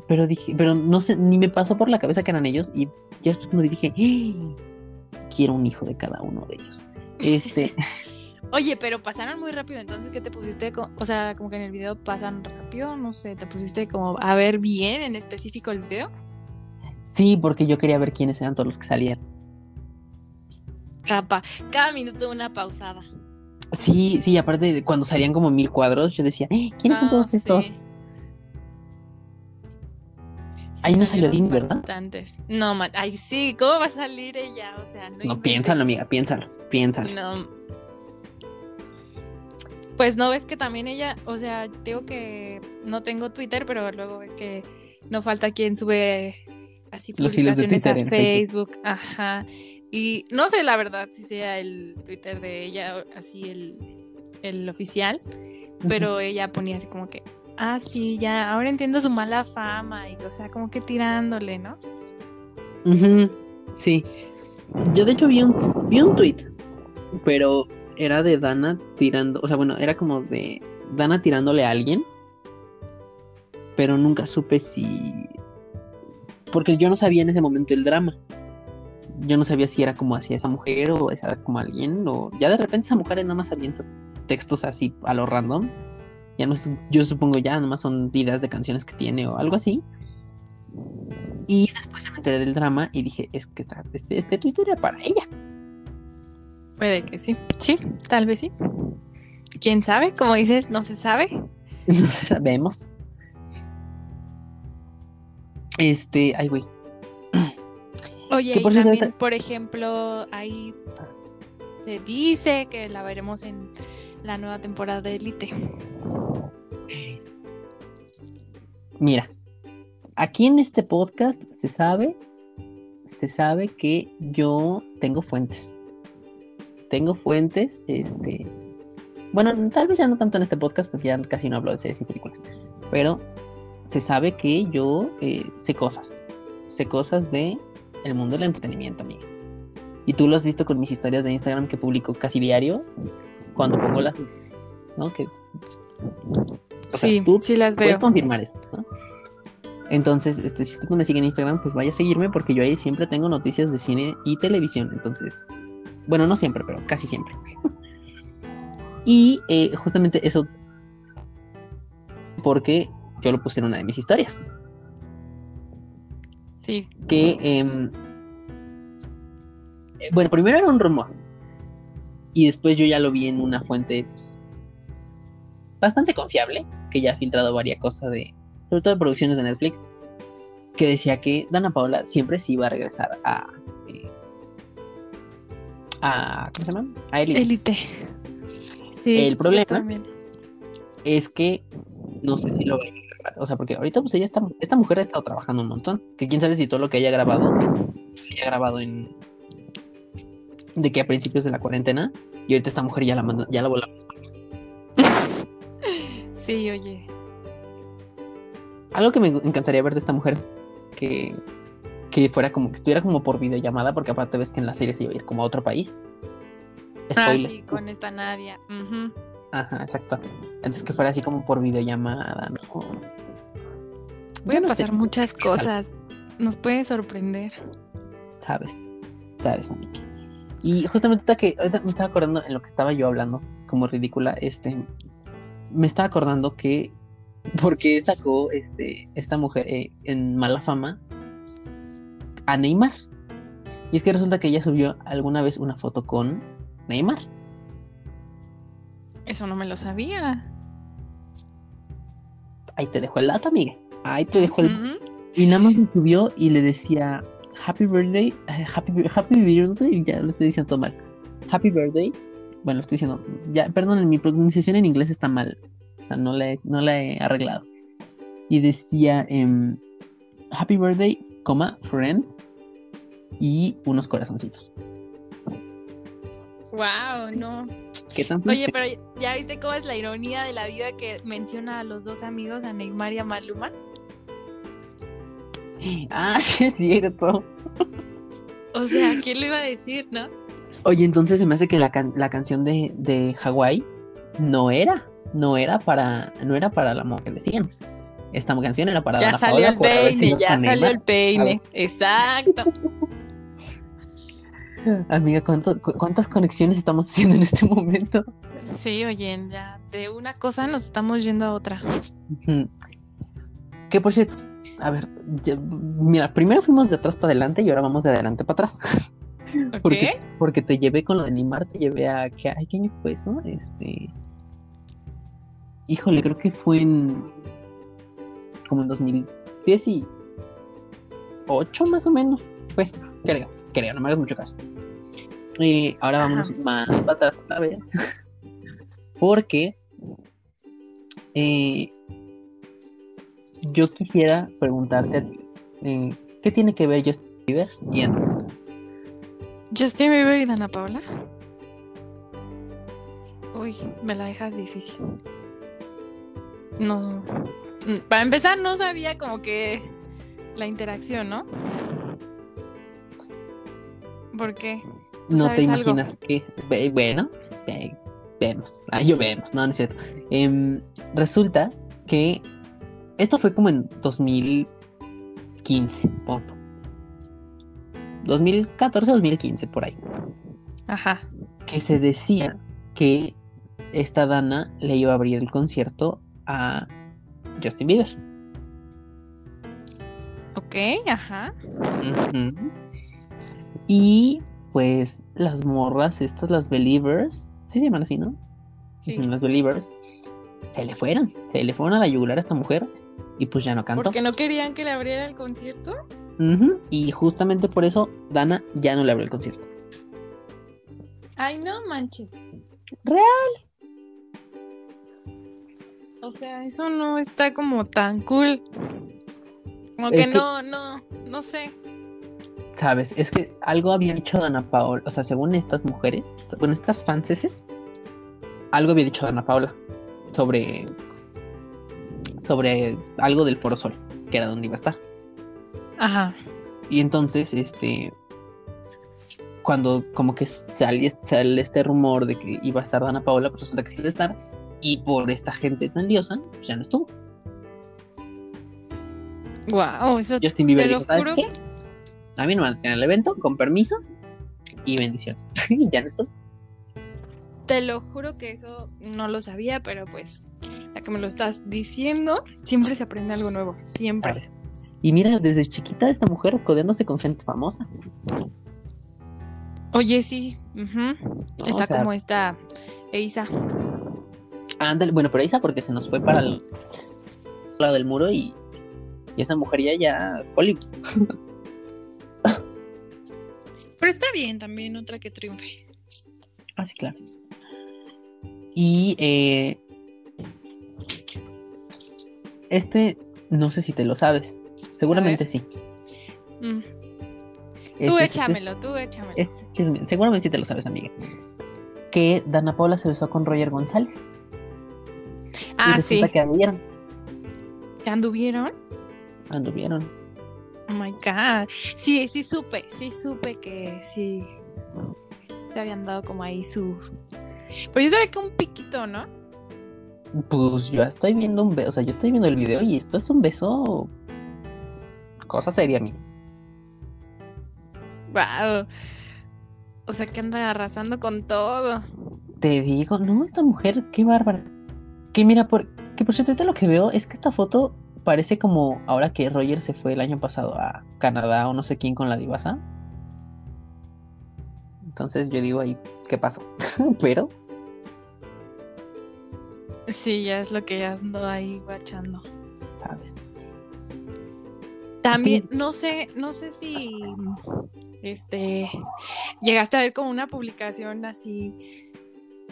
pero dije, pero no sé, ni me pasó por la cabeza que eran ellos y ya después cuando dije, ¡Ah! quiero un hijo de cada uno de ellos. Este... Oye, pero pasaron muy rápido, entonces ¿qué te pusiste? O sea, como que en el video pasan rápido, no sé, ¿te pusiste como a ver bien en específico el video? Sí, porque yo quería ver quiénes eran todos los que salían. Capa, cada minuto una pausada. Sí, sí, aparte de cuando salían como mil cuadros, yo decía, ¿Eh, ¿quiénes son todos estos? ahí no salió Lynn, ¿verdad? No, ay sí, ¿cómo va a salir ella? O sea, no. No, piénsalo, amiga, piénsalo, piénsalo. No, pues no ves que también ella, o sea, digo que no tengo Twitter, pero luego ves que no falta quien sube así publicaciones a Facebook. Ajá. Y no sé la verdad si sea el Twitter de ella, así el, oficial, pero ella ponía así como que, ah, sí, ya, ahora entiendo su mala fama y, o sea, como que tirándole, ¿no? Sí. Yo de hecho vi un, vi un tweet, pero era de Dana tirando, o sea, bueno, era como de Dana tirándole a alguien, pero nunca supe si... Porque yo no sabía en ese momento el drama. Yo no sabía si era como hacia esa mujer o esa como alguien, o ya de repente esa mujer nada más avienta textos así a lo random. Ya no sé, yo supongo ya nada más son ideas de canciones que tiene o algo así. Y después me enteré del drama y dije, es que este, este Twitter era para ella. Puede que sí. Sí, tal vez sí. ¿Quién sabe? Como dices, no se sabe. No sabemos. Este, ay, güey. Oye, y también, por ejemplo, ahí se dice que la veremos en la nueva temporada de Elite. Mira, aquí en este podcast se sabe, se sabe que yo tengo fuentes tengo fuentes, este, bueno, tal vez ya no tanto en este podcast porque ya casi no hablo de series y películas, pero se sabe que yo eh, sé cosas, sé cosas de el mundo del entretenimiento, amiga. Y tú lo has visto con mis historias de Instagram que publico casi diario, cuando pongo las, ¿no? Que, sí, sí las veo. Puedes confirmar eso, ¿no? Entonces, este, si usted me sigue en Instagram, pues vaya a seguirme porque yo ahí siempre tengo noticias de cine y televisión. Entonces, bueno, no siempre, pero casi siempre. y eh, justamente eso porque yo lo puse en una de mis historias. Sí. Que, em, eh, bueno, primero era un rumor. Y después yo ya lo vi en una fuente pues, bastante confiable, que ya ha filtrado varias cosas de, sobre todo de producciones de Netflix, que decía que Dana Paola siempre se iba a regresar a, eh, a. ¿Cómo se llama? A Elite. Sí, el problema es que no sé si lo grabar. O sea, porque ahorita, pues ella está. Esta mujer ha estado trabajando un montón. Que quién sabe si todo lo que haya grabado. Haya grabado en. De que a principios de la cuarentena. Y ahorita esta mujer ya la mandó, ya la volamos. sí, oye. Algo que me encantaría ver de esta mujer. Que que fuera como que estuviera como por videollamada, porque aparte ves que en la serie se iba a ir como a otro país. Ah, sí, con esta Nadia. Ajá, exacto. Antes que fuera así como por videollamada, ¿no? Voy a pasar muchas cosas. Nos puede sorprender. Sabes, sabes, Miki. Y justamente ahorita que ahorita me estaba acordando en lo que estaba yo hablando, como ridícula, este, me estaba acordando que porque sacó este esta mujer eh, en mala fama a Neymar. Y es que resulta que ella subió alguna vez una foto con Neymar. Eso no me lo sabía. Ahí te dejo el dato, amiga. Ahí te dejo el. Y nada más lo subió y le decía Happy Birthday, eh, Happy, happy Birthday, ya lo estoy diciendo todo mal. Happy Birthday. Bueno, lo estoy diciendo. Ya, perdón, mi pronunciación en inglés está mal. O sea, no la he, no la he arreglado. Y decía em, Happy Birthday, coma, friend. Y unos corazoncitos. Wow, no. ¿Qué Oye, pero ya viste cómo es la ironía de la vida que menciona a los dos amigos, a Neymar y a Maluma. Ah, sí es cierto. O sea, ¿quién lo iba a decir, no? Oye, entonces se me hace que la, la canción de, de Hawái no era, no era para, no era para la mujer que decían. Esta canción era para Ya salió el peine, ya salió el peine. Exacto. Amiga, ¿cuántas conexiones estamos haciendo en este momento? Sí, oye, ya de una cosa nos estamos yendo a otra. ¿Qué por cierto, a ver, mira, primero fuimos de atrás para adelante y ahora vamos de adelante para atrás. ¿Por qué? Porque te llevé con lo de animar, te llevé a. ¿qué, ay, ¿Qué año fue eso? Este. Híjole, creo que fue en. Como en 2018 más o menos. Fue, creo, no me hagas mucho caso. Y ahora vamos más para atrás otra vez. Porque. Eh, yo quisiera preguntarte a ti, eh, ¿qué tiene que ver Justin Bieber y Ana? ¿Justin Bieber y Dana Paula? Uy, me la dejas difícil. No. Para empezar, no sabía como que la interacción, ¿no? ¿Por qué? No te imaginas que. Bueno, vemos. Ah, yo vemos, no, no es cierto. Em, resulta que esto fue como en 2015, 2014, 2015, por ahí. Ajá. Que se decía que esta Dana le iba a abrir el concierto a Justin Bieber. Ok, ajá. Y pues las morras, estas, las believers, sí se llaman así, ¿no? Sí. Las believers, se le fueron, se le fueron a la yugular a esta mujer y pues ya no cantó. ¿Porque no querían que le abriera el concierto? Y justamente por eso Dana ya no le abrió el concierto. Ay, no manches. Real. O sea, eso no está como tan cool. Como que, no, no, no sé. Sabes, es que algo había dicho Dana Paola, o sea, según estas mujeres, bueno, estas fanses, algo había dicho Dana Paola sobre sobre algo del Foro Sol, que era donde iba a estar. Ajá. Y entonces, este, cuando como que sale, sale este rumor de que iba a estar Dana Paola, pues resulta que sí iba a estar, y por esta gente tan liosa, pues ya no estuvo. Wow, eso Justin Bieber dijo, ¿sabes qué? A mí no me tener el evento, con permiso y bendiciones. ya no estuvo. Te lo juro que eso no lo sabía, pero pues ya que me lo estás diciendo, siempre se aprende algo nuevo, siempre. Y mira, desde chiquita esta mujer codeándose con gente famosa. Oye, sí. Está como esta Eisa. Ándale, bueno, pero Eisa porque se nos fue para el lado del muro y, y esa mujer ya, ya, Hollywood. pero está bien también, otra que triunfe. Ah, sí, claro. Y eh, este, no sé si te lo sabes. Seguramente sí. Mm. Este tú échamelo, tú échamelo. Este, seguramente sí te lo sabes, amiga. Que Dana Paula se besó con Roger González. Ah, sí. que anduvieron. ¿Que anduvieron? Anduvieron. Oh my god. Sí, sí supe, sí supe que sí se habían dado como ahí su. Pero yo sabía que un piquito, ¿no? Pues yo estoy viendo un beso, o sea, yo estoy viendo el video y esto es un beso. Cosa seria, amigo. Wow. O sea que anda arrasando con todo. Te digo, no, esta mujer, qué bárbara. Que mira, por, que por cierto, lo que veo es que esta foto parece como ahora que Roger se fue el año pasado a Canadá o no sé quién con la divasa. Entonces yo digo ahí, ¿qué pasó? Pero Sí, ya es lo que ando ahí guachando. ¿Sabes? También, no sé, no sé si este llegaste a ver como una publicación así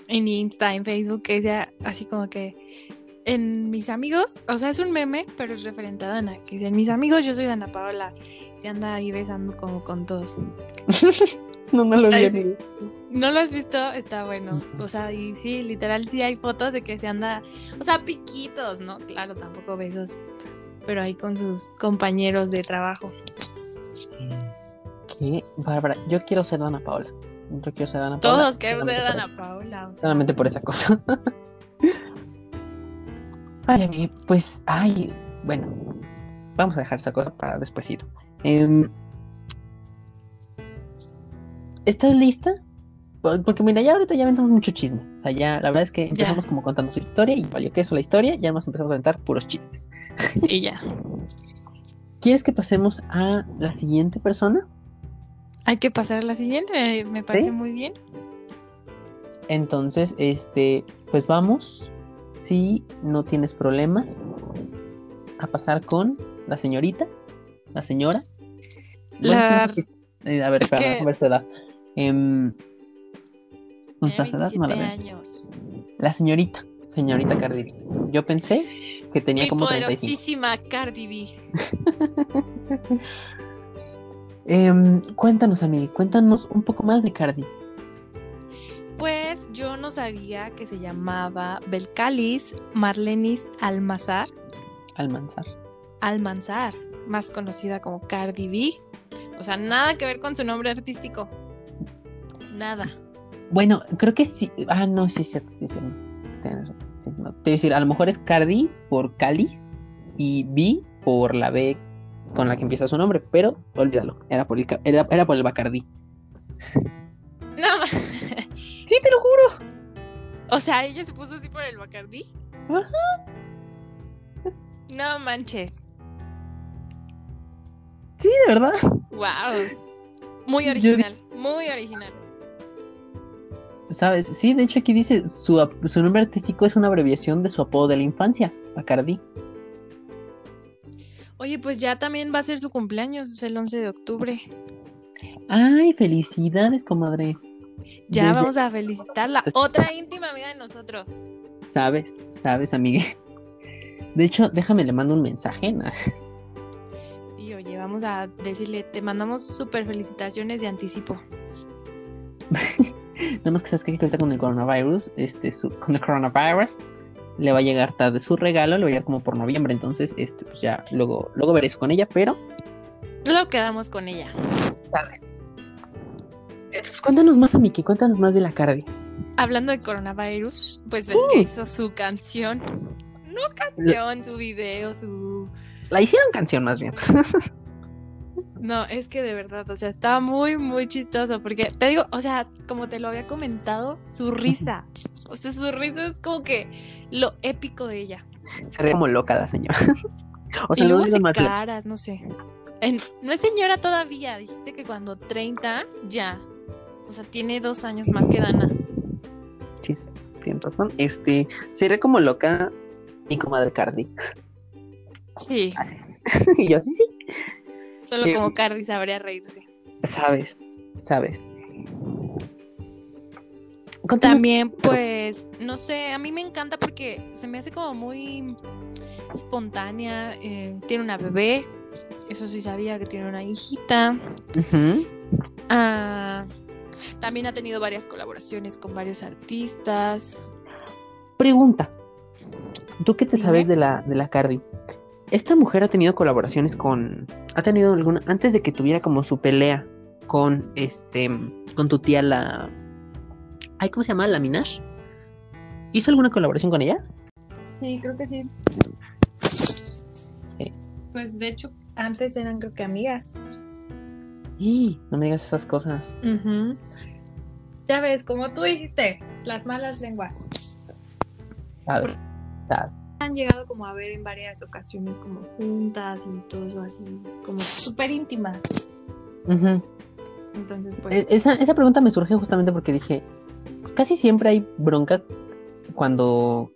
en Insta, en Facebook, que decía así como que en mis amigos, o sea, es un meme, pero es referente a Dana, que dice, en mis amigos yo soy Dana Paola, se anda ahí besando como con todos. no, me lo vi. ¿No lo has visto? Está bueno. O sea, y sí, literal sí hay fotos de que se anda, o sea, piquitos, ¿no? Claro, tampoco besos, pero ahí con sus compañeros de trabajo. Qué bárbara. Yo quiero ser Dana Paola. Yo quiero ser Dana Paola. Todos queremos ser Dana Paola. Solamente por esa cosa. ay, pues, ay, bueno, vamos a dejar esa cosa para despuesito. Em, ¿Estás lista porque mira, ya ahorita ya aventamos mucho chisme. O sea, ya la verdad es que empezamos como contando su historia y valió que eso la historia, ya nos empezamos a aventar puros chismes. Sí, ya. ¿Quieres que pasemos a la siguiente persona? Hay que pasar a la siguiente, me parece muy bien. Entonces, este, pues vamos, si no tienes problemas, a pasar con la señorita, la señora. La... Eh, a ver, espera, a ver su edad. Em, años. La señorita, señorita Cardi B. Yo pensé que tenía como 35. Cardi B. Em, cuéntanos, amiga, cuéntanos un poco más de Cardi. Pues yo no sabía que se llamaba Belcalis Marlenis Almazar. Almanzar. Almanzar, más conocida como Cardi B. O sea, nada que ver con su nombre artístico. Nada. Bueno, creo que sí. Ah, no, sí, sí, sí, sí. Sí, no. Te decir, a lo mejor es Cardi por Cáliz y B por la B con la que empieza su nombre, pero olvídalo, era por el, era, era por el Bacardí. No, sí, te lo juro. O sea, ella se puso así por el Bacardí. Ajá. No manches. Sí, de verdad. Wow. Muy original, muy original. ¿Sabes? Sí, de hecho aquí dice su, su nombre artístico es una abreviación de su apodo de la infancia, Bacardi. Oye, pues ya también va a ser su cumpleaños, es el 11 de octubre. Ay, felicidades, comadre. Ya vamos a felicitarla, otra íntima amiga de nosotros. Sabes, sabes, amiga. De hecho, déjame le mando un mensaje. Sí, oye, vamos a decirle, te mandamos súper felicitaciones de anticipo. Nada más que sabes que cuenta con el coronavirus, este, con el coronavirus, le va a llegar tarde su regalo, le va a llegar como por noviembre, entonces, este, pues ya luego, luego veré eso con ella, pero. Lo quedamos con ella. ¿Sabes? Cuéntanos más, Miki, cuéntanos más de la Cardi. Hablando de coronavirus, pues ves uh. que hizo su canción. No canción, su video, su. La hicieron canción más bien. No, es que de verdad, o sea, estaba muy, muy chistoso, porque te digo, o sea, como te lo había comentado, su risa, o sea, su risa es como que lo épico de ella. Se ve como loca la señora. o sea, y luego hace caras, no sé. no es señora todavía, dijiste que cuando 30, ya. O sea, tiene dos años más que Dana. Sí, sí, tienes razón. Este, se ve como loca mi comadre Cardi. Sí. y yo, sí, sí. Solo como Cardi sabría reírse. Sabes, sabes. También, pues, no sé, a mí me encanta porque se me hace como muy espontánea. Eh, tiene una bebé, eso sí sabía que tiene una hijita. Ah, también ha tenido varias colaboraciones con varios artistas. Pregunta, ¿tú qué te sabes de la, de la Cardi? esta mujer ha tenido colaboraciones con. Ha tenido alguna. Antes de que tuviera como su pelea con este. Con tu tía la. Ay, ¿cómo se llama? La Minash. ¿Hizo alguna colaboración con ella? Sí, creo que sí. Pues de hecho, antes eran creo que amigas. Y no me digas esas cosas. Ya ves, como tú dijiste, las malas lenguas. Sabes, sabes. Han llegado como a ver en varias ocasiones como juntas y todo eso así, como súper íntimas. Entonces, pues... E-, esa, esa pregunta me surge justamente porque dije, casi siempre hay bronca cuando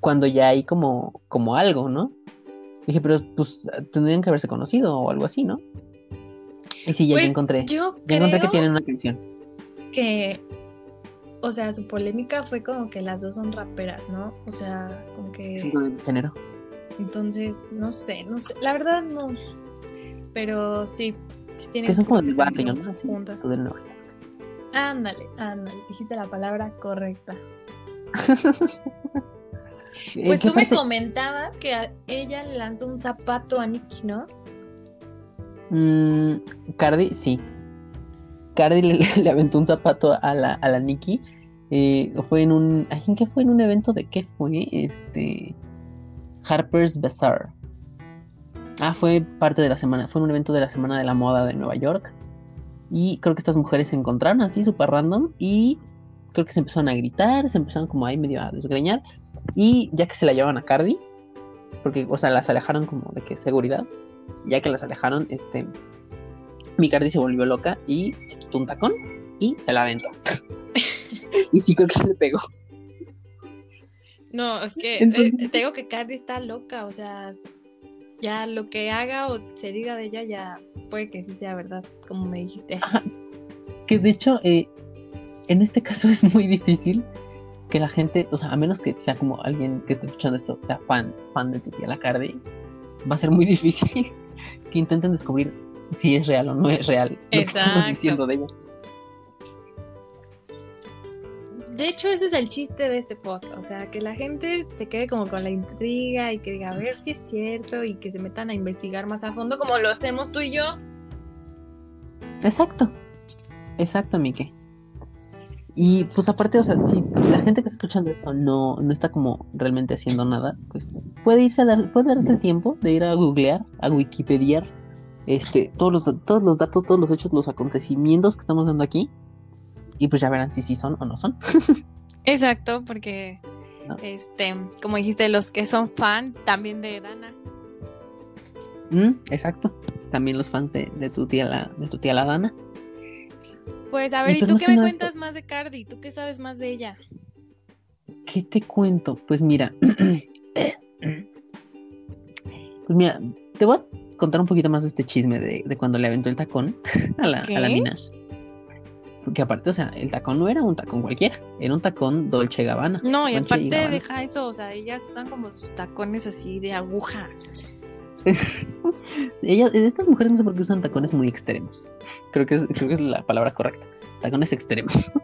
cuando ya hay como, como algo, ¿no? Dije, pero pues tendrían que haberse conocido o algo así, ¿no? Y sí, ya, pues, encontré. Yo ya encontré que tienen una canción. Que, o sea, su polémica fue como que las dos son raperas, ¿no? O sea, como que... Sí, de género. Entonces, no sé, no sé, la verdad no. Pero sí, sí tienen que son como del barrio, ¿no? juntas. Ándale, ándale, dijiste la palabra correcta. Pues tú me comentabas que ella le lanzó un zapato a Nicky, ¿no? Mm, Cardi, sí. Cardi le, aventó un zapato a la, a la Nikki. Eh, fue en un. ¿En qué fue? ¿En un evento de qué fue? Este. Harper's Bazaar. Ah, fue parte de la semana. Fue un evento de la semana de la moda de Nueva York. Y creo que estas mujeres se encontraron así, súper random. Y creo que se empezaron a gritar, se empezaron como ahí medio a desgreñar. Y ya que se la llevaban a Cardi, porque, o sea, las alejaron como de que seguridad, ya que las alejaron, este, mi Cardi se volvió loca y se quitó un tacón y se la aventó. y sí creo que se le pegó. No, es que eh, te digo que Cardi está loca, o sea, ya lo que haga o se diga de ella ya puede que sí sea verdad, como me dijiste. Que de hecho, eh, en este caso es muy difícil que la gente, o sea, a menos que sea como alguien que esté escuchando esto, sea fan, fan de tu tía la Cardi, va a ser muy difícil que intenten descubrir si es real o no es real lo que estamos diciendo de ella. De hecho, ese es el chiste de este podcast, o sea, que la gente se quede como con la intriga y que diga a ver si es cierto y que se metan a investigar más a fondo como lo hacemos tú y yo. Exacto, exacto, Mike. Y pues aparte, o sea, si la gente que está escuchando esto no, no está como realmente haciendo nada, pues puede irse a dar, puede darse el tiempo de ir a googlear, a Wikipedia, este, todos los, todos los datos, todos los hechos, los acontecimientos que estamos dando aquí. Y pues ya verán si sí son o no son. Exacto, porque este, como dijiste, los que son fan también de Dana. Mm, exacto. También los fans de, de tu tía la, de tu tía la Dana. Pues a ver, ¿y, tú qué me cuentas más de Cardi? ¿Tú qué sabes más de ella? ¿Qué te cuento? Pues mira, pues mira, te voy a contar un poquito más de este chisme de, cuando le aventó el tacón a la, a la Minas. Porque aparte, o sea, el tacón no era un tacón cualquiera, era un tacón Dolce Gabbana. No, y aparte deja eso, o sea, ellas usan como sus tacones así de aguja. Ellas, estas mujeres no sé por qué usan tacones muy extremos. Creo que es, creo que es la palabra correcta. Tacones extremos.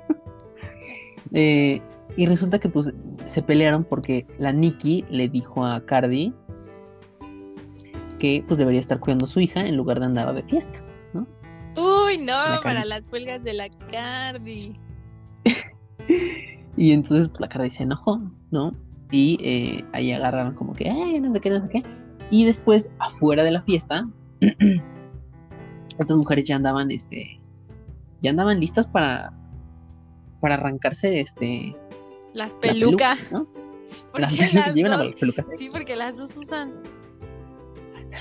Eh, y resulta que pues se pelearon porque la Nikki le dijo a Cardi que pues debería estar cuidando a su hija en lugar de andar de fiesta, ¿no? Uy, no, para las huelgas de la Cardi. y entonces pues, la Cardi se enojó, ¿no? Y eh, ahí agarraron como que, ay, no sé qué, no sé qué. Y después, afuera de la fiesta, estas mujeres ya andaban, este, ya andaban listas para, para arrancarse, este, las pelucas, ¿no? Las, llevan las pelucas. Sí, porque las dos usan.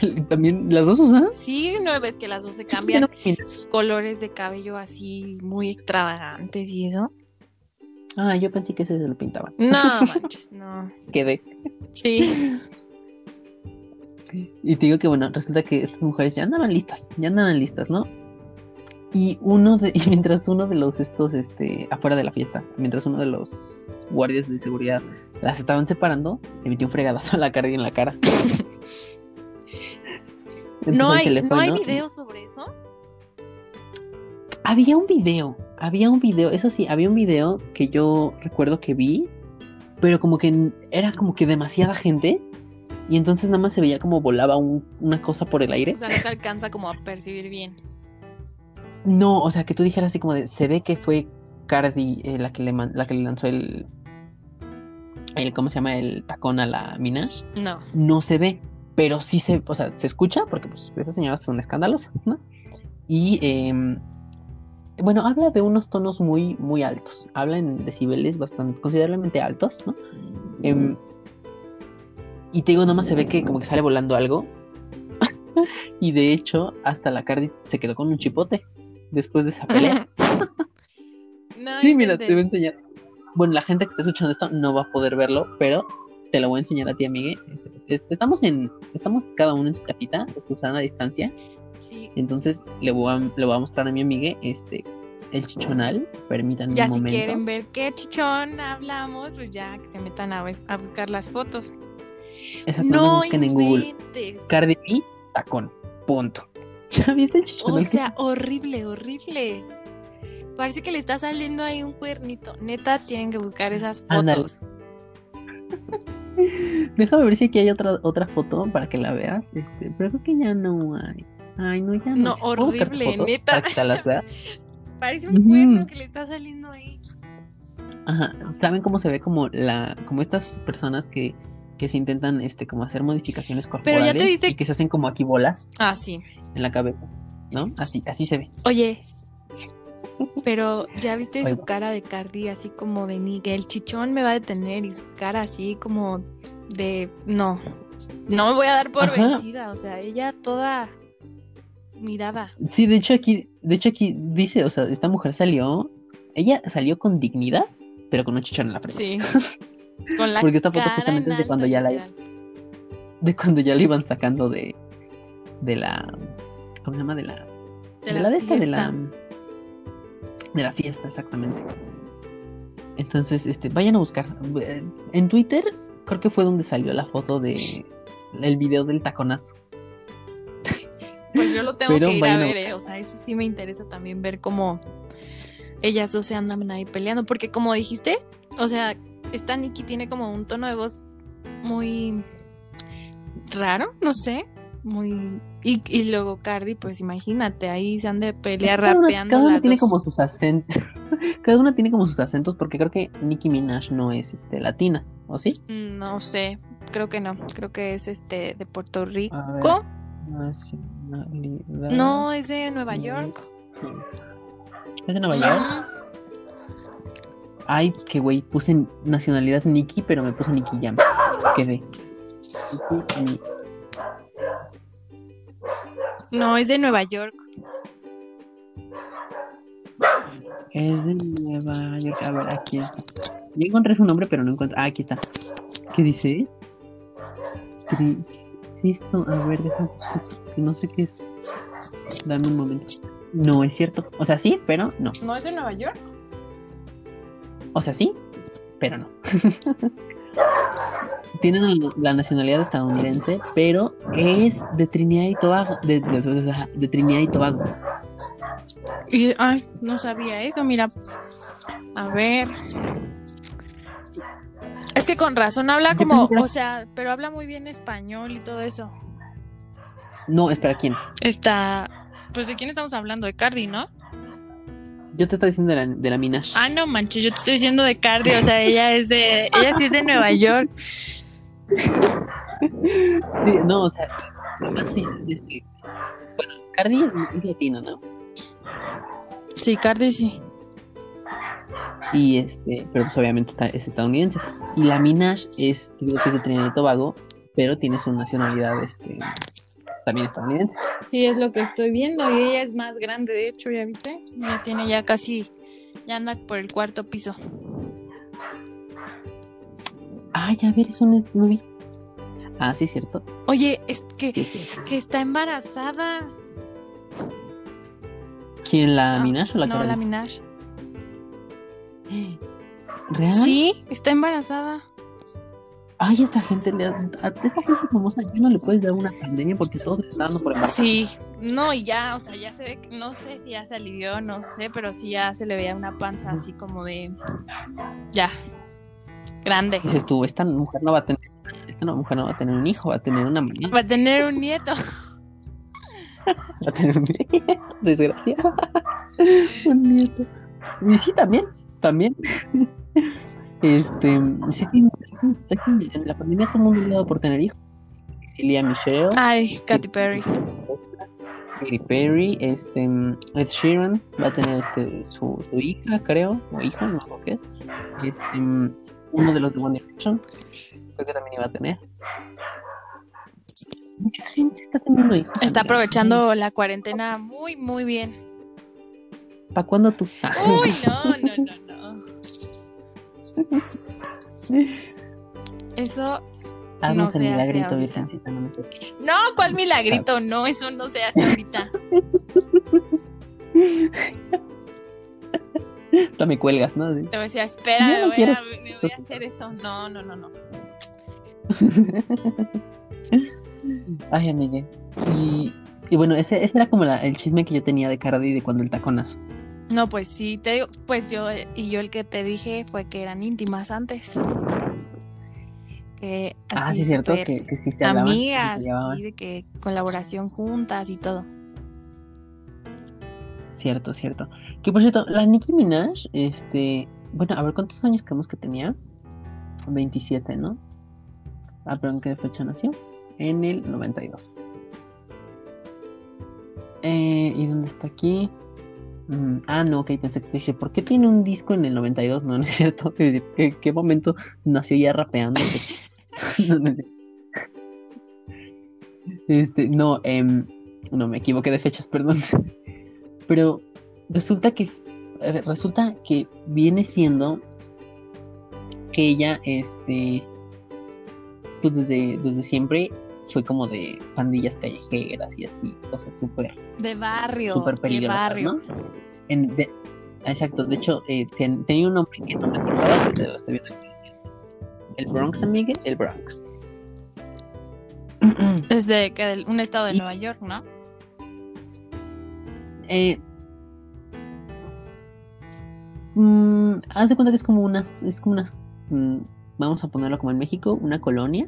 ¿También las dos usan? Sí, no ves que las dos se cambian sus colores de cabello así muy extravagantes y eso. Ah, yo pensé que ese se lo pintaban. No, manches, no. Quedé. Sí. Y te digo que bueno, resulta que estas mujeres ya andaban listas, ya andaban listas, ¿no? Y uno de, y mientras uno de los estos, este, afuera de la fiesta, mientras uno de los guardias de seguridad las estaban separando, le metió un fregadazo a la cara y en la cara. ¿No hay, ¿No hay video sobre eso? Había un video, había un video, eso sí, había un video que yo recuerdo que vi, pero como que era como que demasiada gente y entonces nada más se veía como volaba una cosa por el aire. O sea, no se alcanza como a percibir bien. No, o sea, que tú dijeras así como de, se ve que fue Cardi eh, la, que le la que le lanzó el, el, ¿cómo se llama? El tacón a la Minaj. No. No se ve, pero sí se, o sea, se escucha porque pues esas señoras son escandalosas, ¿no? Y em, bueno, habla de unos tonos muy, muy altos. Habla en decibeles bastante, considerablemente altos, ¿no? Em, y te digo, nada más se ve que como que sale volando algo. y de hecho, hasta la Cardi se quedó con un chipote después de esa pelea. sí, mira, te voy a enseñar. Bueno, la gente que está escuchando esto no va a poder verlo, pero te lo voy a enseñar a ti, amigue. Este, estamos en, estamos cada uno en su casita, Susana a distancia. Sí. Entonces le voy a, le voy a mostrar a mi amiga este el chichonal. Permítanme ya un momento. si quieren ver qué chichón hablamos, pues ya que se metan a, a buscar las fotos. Exacto, no busquen en Google. Cardi B, tacón. Punto. ¿Ya viste el? O sea, horrible, horrible. Parece que le está saliendo ahí un cuernito. Neta, tienen que buscar esas fotos. Déjame ver si aquí hay otra otra foto para que la veas. Este, pero creo que ya no hay. Ay, no, ya no. No, horrible, neta. Para que las veas. Parece un cuerno que le está saliendo ahí. Ajá. ¿Saben cómo se ve como la, como estas personas que, que se intentan este como hacer modificaciones corporales Pero ya te diste... y que se hacen como aquí bolas? Ah, sí. En la cabeza. ¿No? Así, así se ve. Oye, pero ya viste su cara de Cardi, así como de ni el chichón me va a detener y su cara así como de no, no me voy a dar por vencida, o sea, ella toda mirada. Sí, de hecho aquí, de hecho aquí dice, o sea, esta mujer salió, ella salió con dignidad, pero con un chichón en la frente. Sí. Con la Porque esta foto justamente es de cuando ya la de cuando ya la iban sacando de de la ¿cómo se llama? de la de, la, de esta de la de la fiesta, exactamente. Entonces, este, vayan a buscar. En Twitter creo que fue donde salió la foto de el video del taconazo. Pues yo lo tengo que ir a ver, eh. o sea, eso sí me interesa también ver cómo ellas dos se andan ahí peleando, porque como dijiste, o sea, esta Nikki tiene como un tono de voz muy raro, no sé, muy y, y luego Cardi, pues imagínate, ahí se han de pelear rapeando. cada una tiene como sus acentos. cada una tiene como sus acentos, porque creo que Nicki Minaj no es este latina, ¿o sí? Mm, no sé, creo que no. Creo que es este de Puerto Rico. No, es de Nueva York. ¿Es de Nueva York? Ay, qué güey, puse nacionalidad Nicki, pero me puse Nicki Jam. Quedé. No, es de Nueva York. Es de Nueva York. A ver, aquí. Yo encontré su nombre, pero no encuentro. Ah, aquí está. ¿Qué dice? Insisto, a ver, déjame. No sé qué es. Dame un momento. No es cierto. O sea, sí, pero no. ¿No es de Nueva York? O sea, sí, pero no. tiene la nacionalidad estadounidense, pero es de Trinidad y Tobago. De, Trinidad y Tobago. Y, ay, no sabía eso, mira. A ver. Es que con razón habla como, o sea, pero habla muy bien español y todo eso. No, espera, ¿quién? Está, pues de quién estamos hablando, de Cardi, ¿no? Yo te estoy diciendo de la, de la Minash. Ah, no manches, yo te estoy diciendo de Cardi, o sea, ella es de, ella sí es de Nueva York. no, o sea, además sí, bueno, Cardi es, es latina, ¿no? Sí, Cardi sí. Y este, pero pues obviamente está, es estadounidense. Y la Minash es, digo que es de Trinidad y Tobago, pero tiene su nacionalidad este, también estadounidense. Sí, es lo que estoy viendo. Y ella es más grande, de hecho, ¿ya viste? Ya tiene ya casi, ya anda por el cuarto piso. Ay, a ver, eso no es, no Ah, sí, cierto. Oye, es que, que está embarazada. ¿Quién, la Minash o la No, la Minash. ¿Real? Sí, está embarazada. Ay, esta gente, a esta gente famosa ya no le puedes dar una pandemia porque todo te está dando por embarazo. Sí, no, y ya, o sea, ya se ve, no sé si ya se alivió, no sé, pero sí ya se le veía una panza así como de, ya, grande. Dices tú, esta mujer no va a tener, esta mujer no va a tener un hijo, va a tener una mañana. Va a tener un nieto. va a tener un nieto, desgraciado. un nieto. Y sí, también, también. Este, sí tiene en la pandemia todo el mundo le por tener hijos. Cecilia Michelle. Ay, Katy Perry. Katy Perry, este, Ed Sheeran va a tener este, su, su hija, creo, o hijo, no sé qué es. Este, uno de los de One Direction, creo que también iba a tener. Mucha gente está teniendo hijos. Está aprovechando la cuarentena muy, muy bien. ¿Para cuándo tú? Uy, no, no, no, no. Eso no se milagrito, Virgencita, no No, ¿cuál milagrito? No, eso no se hace ahorita. Tú me cuelgas, ¿no? Te decía, espera, me, voy a, me voy a hacer eso. No, no, no, no. Ay, amiga. Y, y bueno, ese, ese era como el chisme que yo tenía de Cardi de cuando el taconazo. No, pues sí, te digo, pues yo y yo el que te dije fue que eran íntimas antes. Que ah, sí, es cierto, que, que sí Amigas, sí, de que colaboración juntas y todo. Cierto, cierto. Que por cierto, la Nicki Minaj, este, bueno, a ver cuántos años creemos que tenía. 27, ¿no? Ah, pero ¿en qué fecha nació? En el 92. Eh, ¿Y dónde está aquí? Mm, ah, no, ok, pensé que te dice, ¿por qué tiene un disco en el 92? No, no es cierto. ¿Qué, qué momento nació ya rapeando? no, no, este, no, em, no, me equivoqué de fechas, perdón. Pero resulta que resulta que viene siendo que ella, este, pues desde, desde siempre fue como de pandillas callejeras y así, cosas súper... De barrio. Súper peligrosas, barrio. ¿no? En, de, exacto, de hecho, eh, tenía un nombre que no me acordaba, pero lo estoy viendo El Bronx, amiga, el Bronx. Es de que un estado de Nueva York, ¿no? Eh, mm, haz de cuenta que es como unas, es como una, mm, vamos a ponerlo como en México, una colonia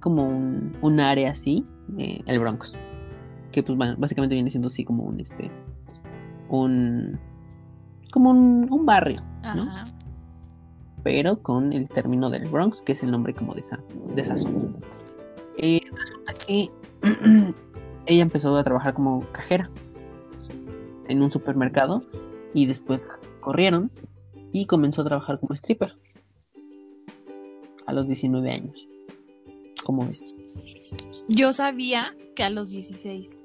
como un, un área así, eh, el Bronx. Que pues básicamente viene siendo así como un este. un. como un, un barrio, ¿no? Pero con el término del Bronx, que es el nombre como de esa, de esa zona. Eh, que ella empezó a trabajar como cajera en un supermercado y después corrieron y comenzó a trabajar como stripper a los 19 años. ¿Cómo es? Yo sabía que a los 16.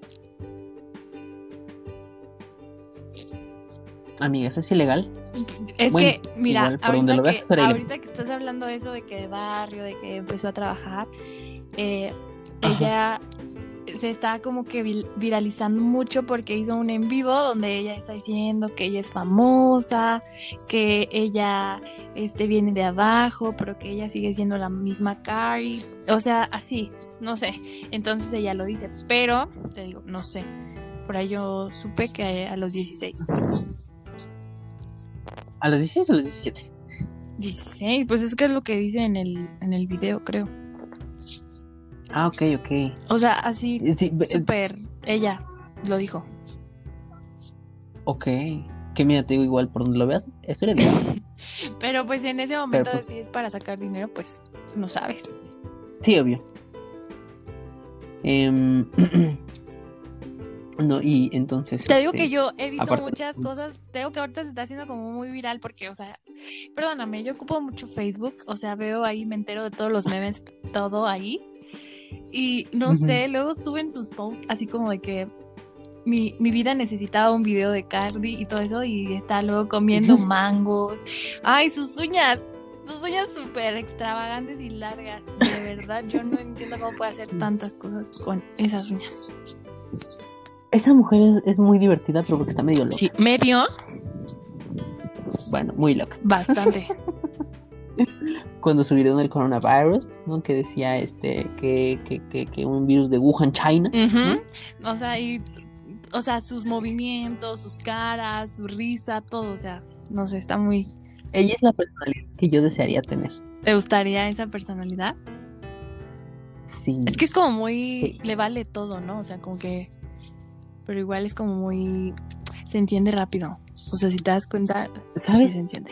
Amiga, ¿eso es ilegal? Es que, mira, ahorita, que, ahorita que estás hablando eso, de que de barrio, de que empezó a trabajar, eh, ella se está como que viralizando mucho porque hizo un en vivo donde ella está diciendo que ella es famosa, que ella este, viene de abajo, pero que ella sigue siendo la misma Carrie. O sea, así, no sé. Entonces ella lo dice, pero te digo, no sé. Por ahí yo supe que a los 16. ¿A los 16 o a los 17? 16, pues es que es lo que dice en el, en el video, creo. Ah, ok, ok. O sea, así, sí, super, ella lo dijo. Ok, que mira, te digo igual, por donde lo veas, eso era. Pero pues en ese momento, pues si es para sacar dinero, pues no sabes. Sí, obvio. Em, no, y entonces. Te digo que este, yo he visto muchas cosas. Te digo que ahorita se está haciendo como muy viral porque, o sea, perdóname, yo ocupo mucho Facebook. O sea, veo ahí, me entero de todos los memes, todo ahí. Y no sé, luego suben sus posts así como de que mi, mi, vida necesitaba un video de Cardi y todo eso y está luego comiendo mangos. Ay, sus uñas, sus uñas súper extravagantes y largas. De verdad, yo no entiendo cómo puede hacer tantas cosas con esas uñas. Esa mujer es, muy divertida, pero porque está medio loca. Sí, medio. Bueno, muy loca. Bastante. cuando subieron el coronavirus, ¿no? Que decía este que, que, que, un virus de Wuhan, China. O sea, y, o sea, sus movimientos, sus caras, su risa, todo, o sea, no sé, está muy. Ella es la personalidad que yo desearía tener. ¿Te gustaría esa personalidad? Sí. Es que es como muy. Le vale todo, ¿no? O sea, como que. Pero igual es como muy. Se entiende rápido. O sea, si te das cuenta, sí se entiende.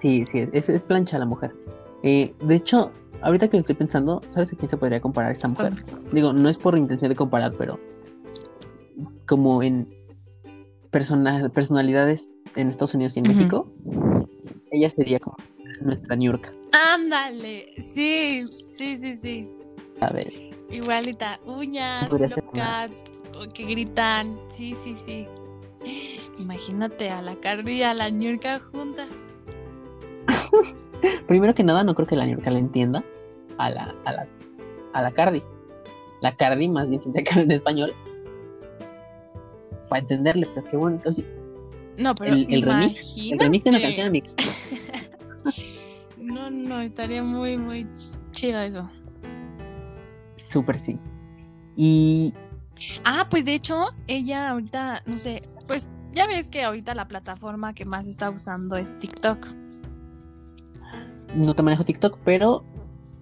Sí, sí, es, es plancha la mujer. Eh, de hecho, ahorita que estoy pensando, ¿sabes a quién se podría comparar esta mujer? Digo, no es por intención de comparar, pero como en personalidades en Estados Unidos y en México, ella sería como nuestra New York. Ándale, sí, sí, sí, sí. A ver. Igualita, uñas, que gritan, sí, sí, sí. Imagínate a la Cardi y a la Niurka juntas. Primero que nada, no creo que la Niurka le entienda a la, a la, a la Cardi. La Cardi más bien tendría que en español. Para entenderle, pero qué bueno. no, pero el, remix, el remix de una canción mix. no, no, estaría muy, muy chido eso. Súper sí. Y Ah, pues de hecho, ella ahorita, no sé, pues ya ves que ahorita la plataforma que más está usando es TikTok. No te manejo TikTok, pero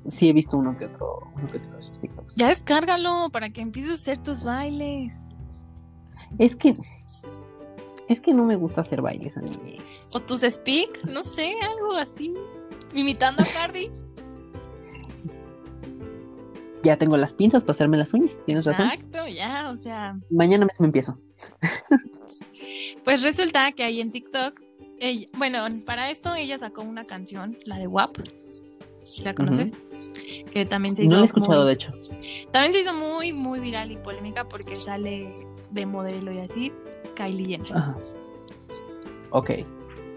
sí he visto uno que otro, uno que otro de esos TikToks. Ya descárgalo para que empieces a hacer tus bailes. Es que es que no me gusta hacer bailes a mí. O tus speak, no sé, algo así. Imitando a Cardi ya tengo las pinzas para hacerme las uñas, tienes razón. Exacto, ya, o sea. Mañana mismo empiezo. pues resulta que ahí en TikTok, bueno, para esto ella sacó una canción, la de WAP. ¿La conoces? Que también se hizo. No la he escuchado, de hecho. También se hizo muy, muy viral y polémica porque sale de modelo y así, Kylie Jenner. Ajá. Ok.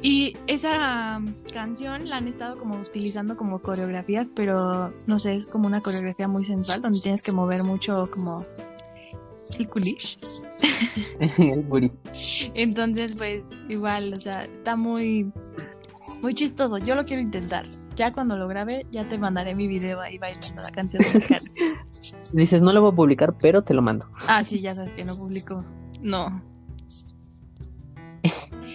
Y esa canción la han estado como utilizando como coreografías, pero no sé, es como una coreografía muy sensual donde tienes que mover mucho como el culish. el Entonces, pues igual, o sea, está muy muy chistoso. Yo lo quiero intentar. Ya cuando lo grabe, ya te mandaré mi video ahí bailando la canción de Dices, no lo voy a publicar, pero te lo mando. Ah, sí, ya sabes que no publico. No,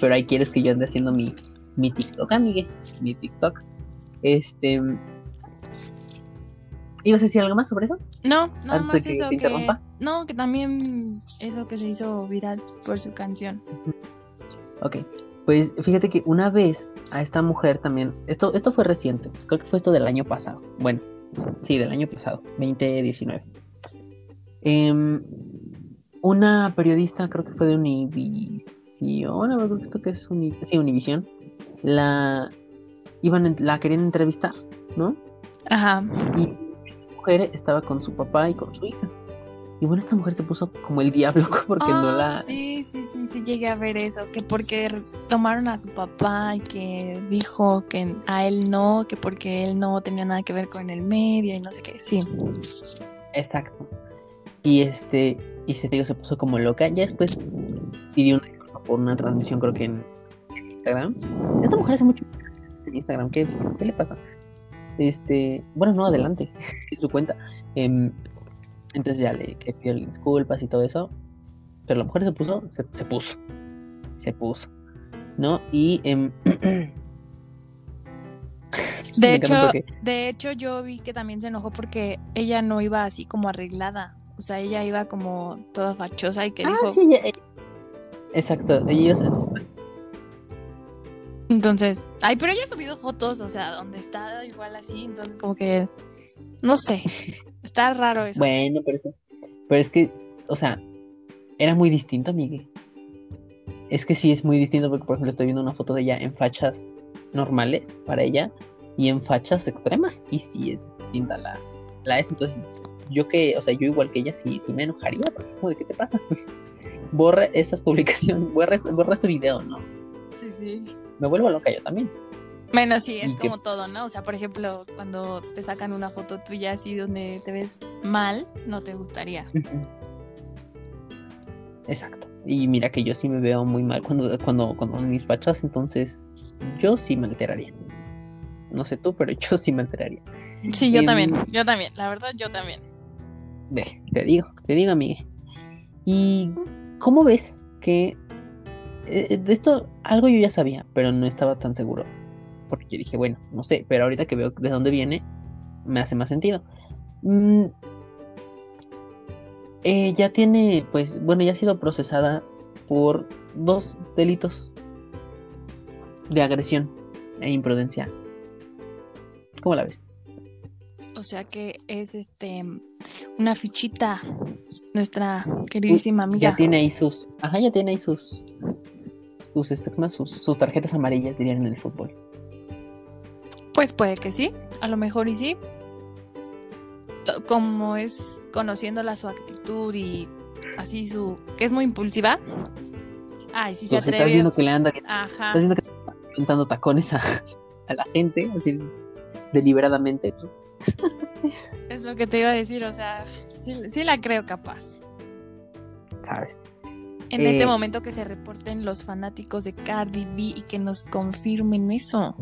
pero ahí quieres que yo ande haciendo mi, mi TikTok, amigue, mi TikTok. Este. ¿Ibas a decir algo más sobre eso? No, nada más eso que. No, que también eso que se hizo viral por su canción. Ok. Pues fíjate que una vez a esta mujer también. Esto, esto fue reciente. Creo que fue esto del año pasado. Bueno, sí, del año pasado, 2019. Em, una periodista, creo que fue de Univis Univision, creo que esto que es sí, Univision, la iban la querían entrevistar, ¿no? Ajá. Y esta mujer estaba con su papá y con su hija. Y bueno, esta mujer se puso como el diablo porque no ah, la. Sí, sí, sí, sí, llegué a ver eso. Que porque tomaron a su papá y que dijo que a él no, que porque él no tenía nada que ver con el medio y no sé qué. Sí. Exacto. Y este, y se, digo, se puso como loca. Ya después pidió una por una transmisión, creo que en, Instagram. Esta mujer hace mucho en Instagram. ¿Qué, ¿Qué, le pasa? Este, bueno, no, adelante, es su cuenta. Em, entonces ya le, pidió disculpas y todo eso. Pero la mujer se puso, se, puso, se puso, ¿no? Y em, de hecho, de hecho yo vi que también se enojó porque ella no iba así como arreglada. O sea, ella iba como toda fachosa y que ah, dijo. Exacto, ellos. Entonces, ay, pero ella ha subido fotos, o sea, donde está igual así, entonces como que, no sé, está raro eso. Bueno, pero, pero es que, o sea, era muy distinto, Miguel. Es que sí es muy distinto porque, por ejemplo, estoy viendo una foto de ella en fachas normales para ella y en fachas extremas y sí es distinta la, la es. Entonces, yo que, o sea, yo igual que ella sí, sí me enojaría, porque es como de qué te pasa. borre esas publicaciones, borre, borre ese video, ¿no? Sí, sí. Me vuelvo loca yo también. Bueno, sí, es como todo, ¿no? O sea, por ejemplo, cuando te sacan una foto tuya así donde te ves mal, no te gustaría. Exacto. Y mira que yo sí me veo muy mal cuando, cuando, cuando mis fachas, entonces yo sí me alteraría. No sé tú, pero yo sí me alteraría. Sí, yo em, también, yo también, la verdad, yo también. Ve, te digo, te digo, amiga. Y ¿Cómo ves que eh, de esto algo yo ya sabía, pero no estaba tan seguro? Porque yo dije, bueno, no sé, pero ahorita que veo de dónde viene, me hace más sentido. Mm, eh, ya tiene, pues, bueno, ya ha sido procesada por dos delitos de agresión e imprudencia. ¿Cómo la ves? O sea que es este una fichita nuestra queridísima amiga. Ya tiene ahí sus, ajá, ya tiene ahí sus sus, este, sus, sus tarjetas amarillas dirían en el fútbol. Pues puede que sí, a lo mejor y sí. Como es conociéndola su actitud y así su que es muy impulsiva. Ay, sí se atreve. Estás viendo que le anda Ajá. Estás viendo que está aventando tacones a, a la gente, así deliberadamente. Pues. Es lo que te iba a decir, o sea, sí, la creo capaz. ¿Sabes? En este eh, momento que se reporten los fanáticos de Cardi B y que nos confirmen eso.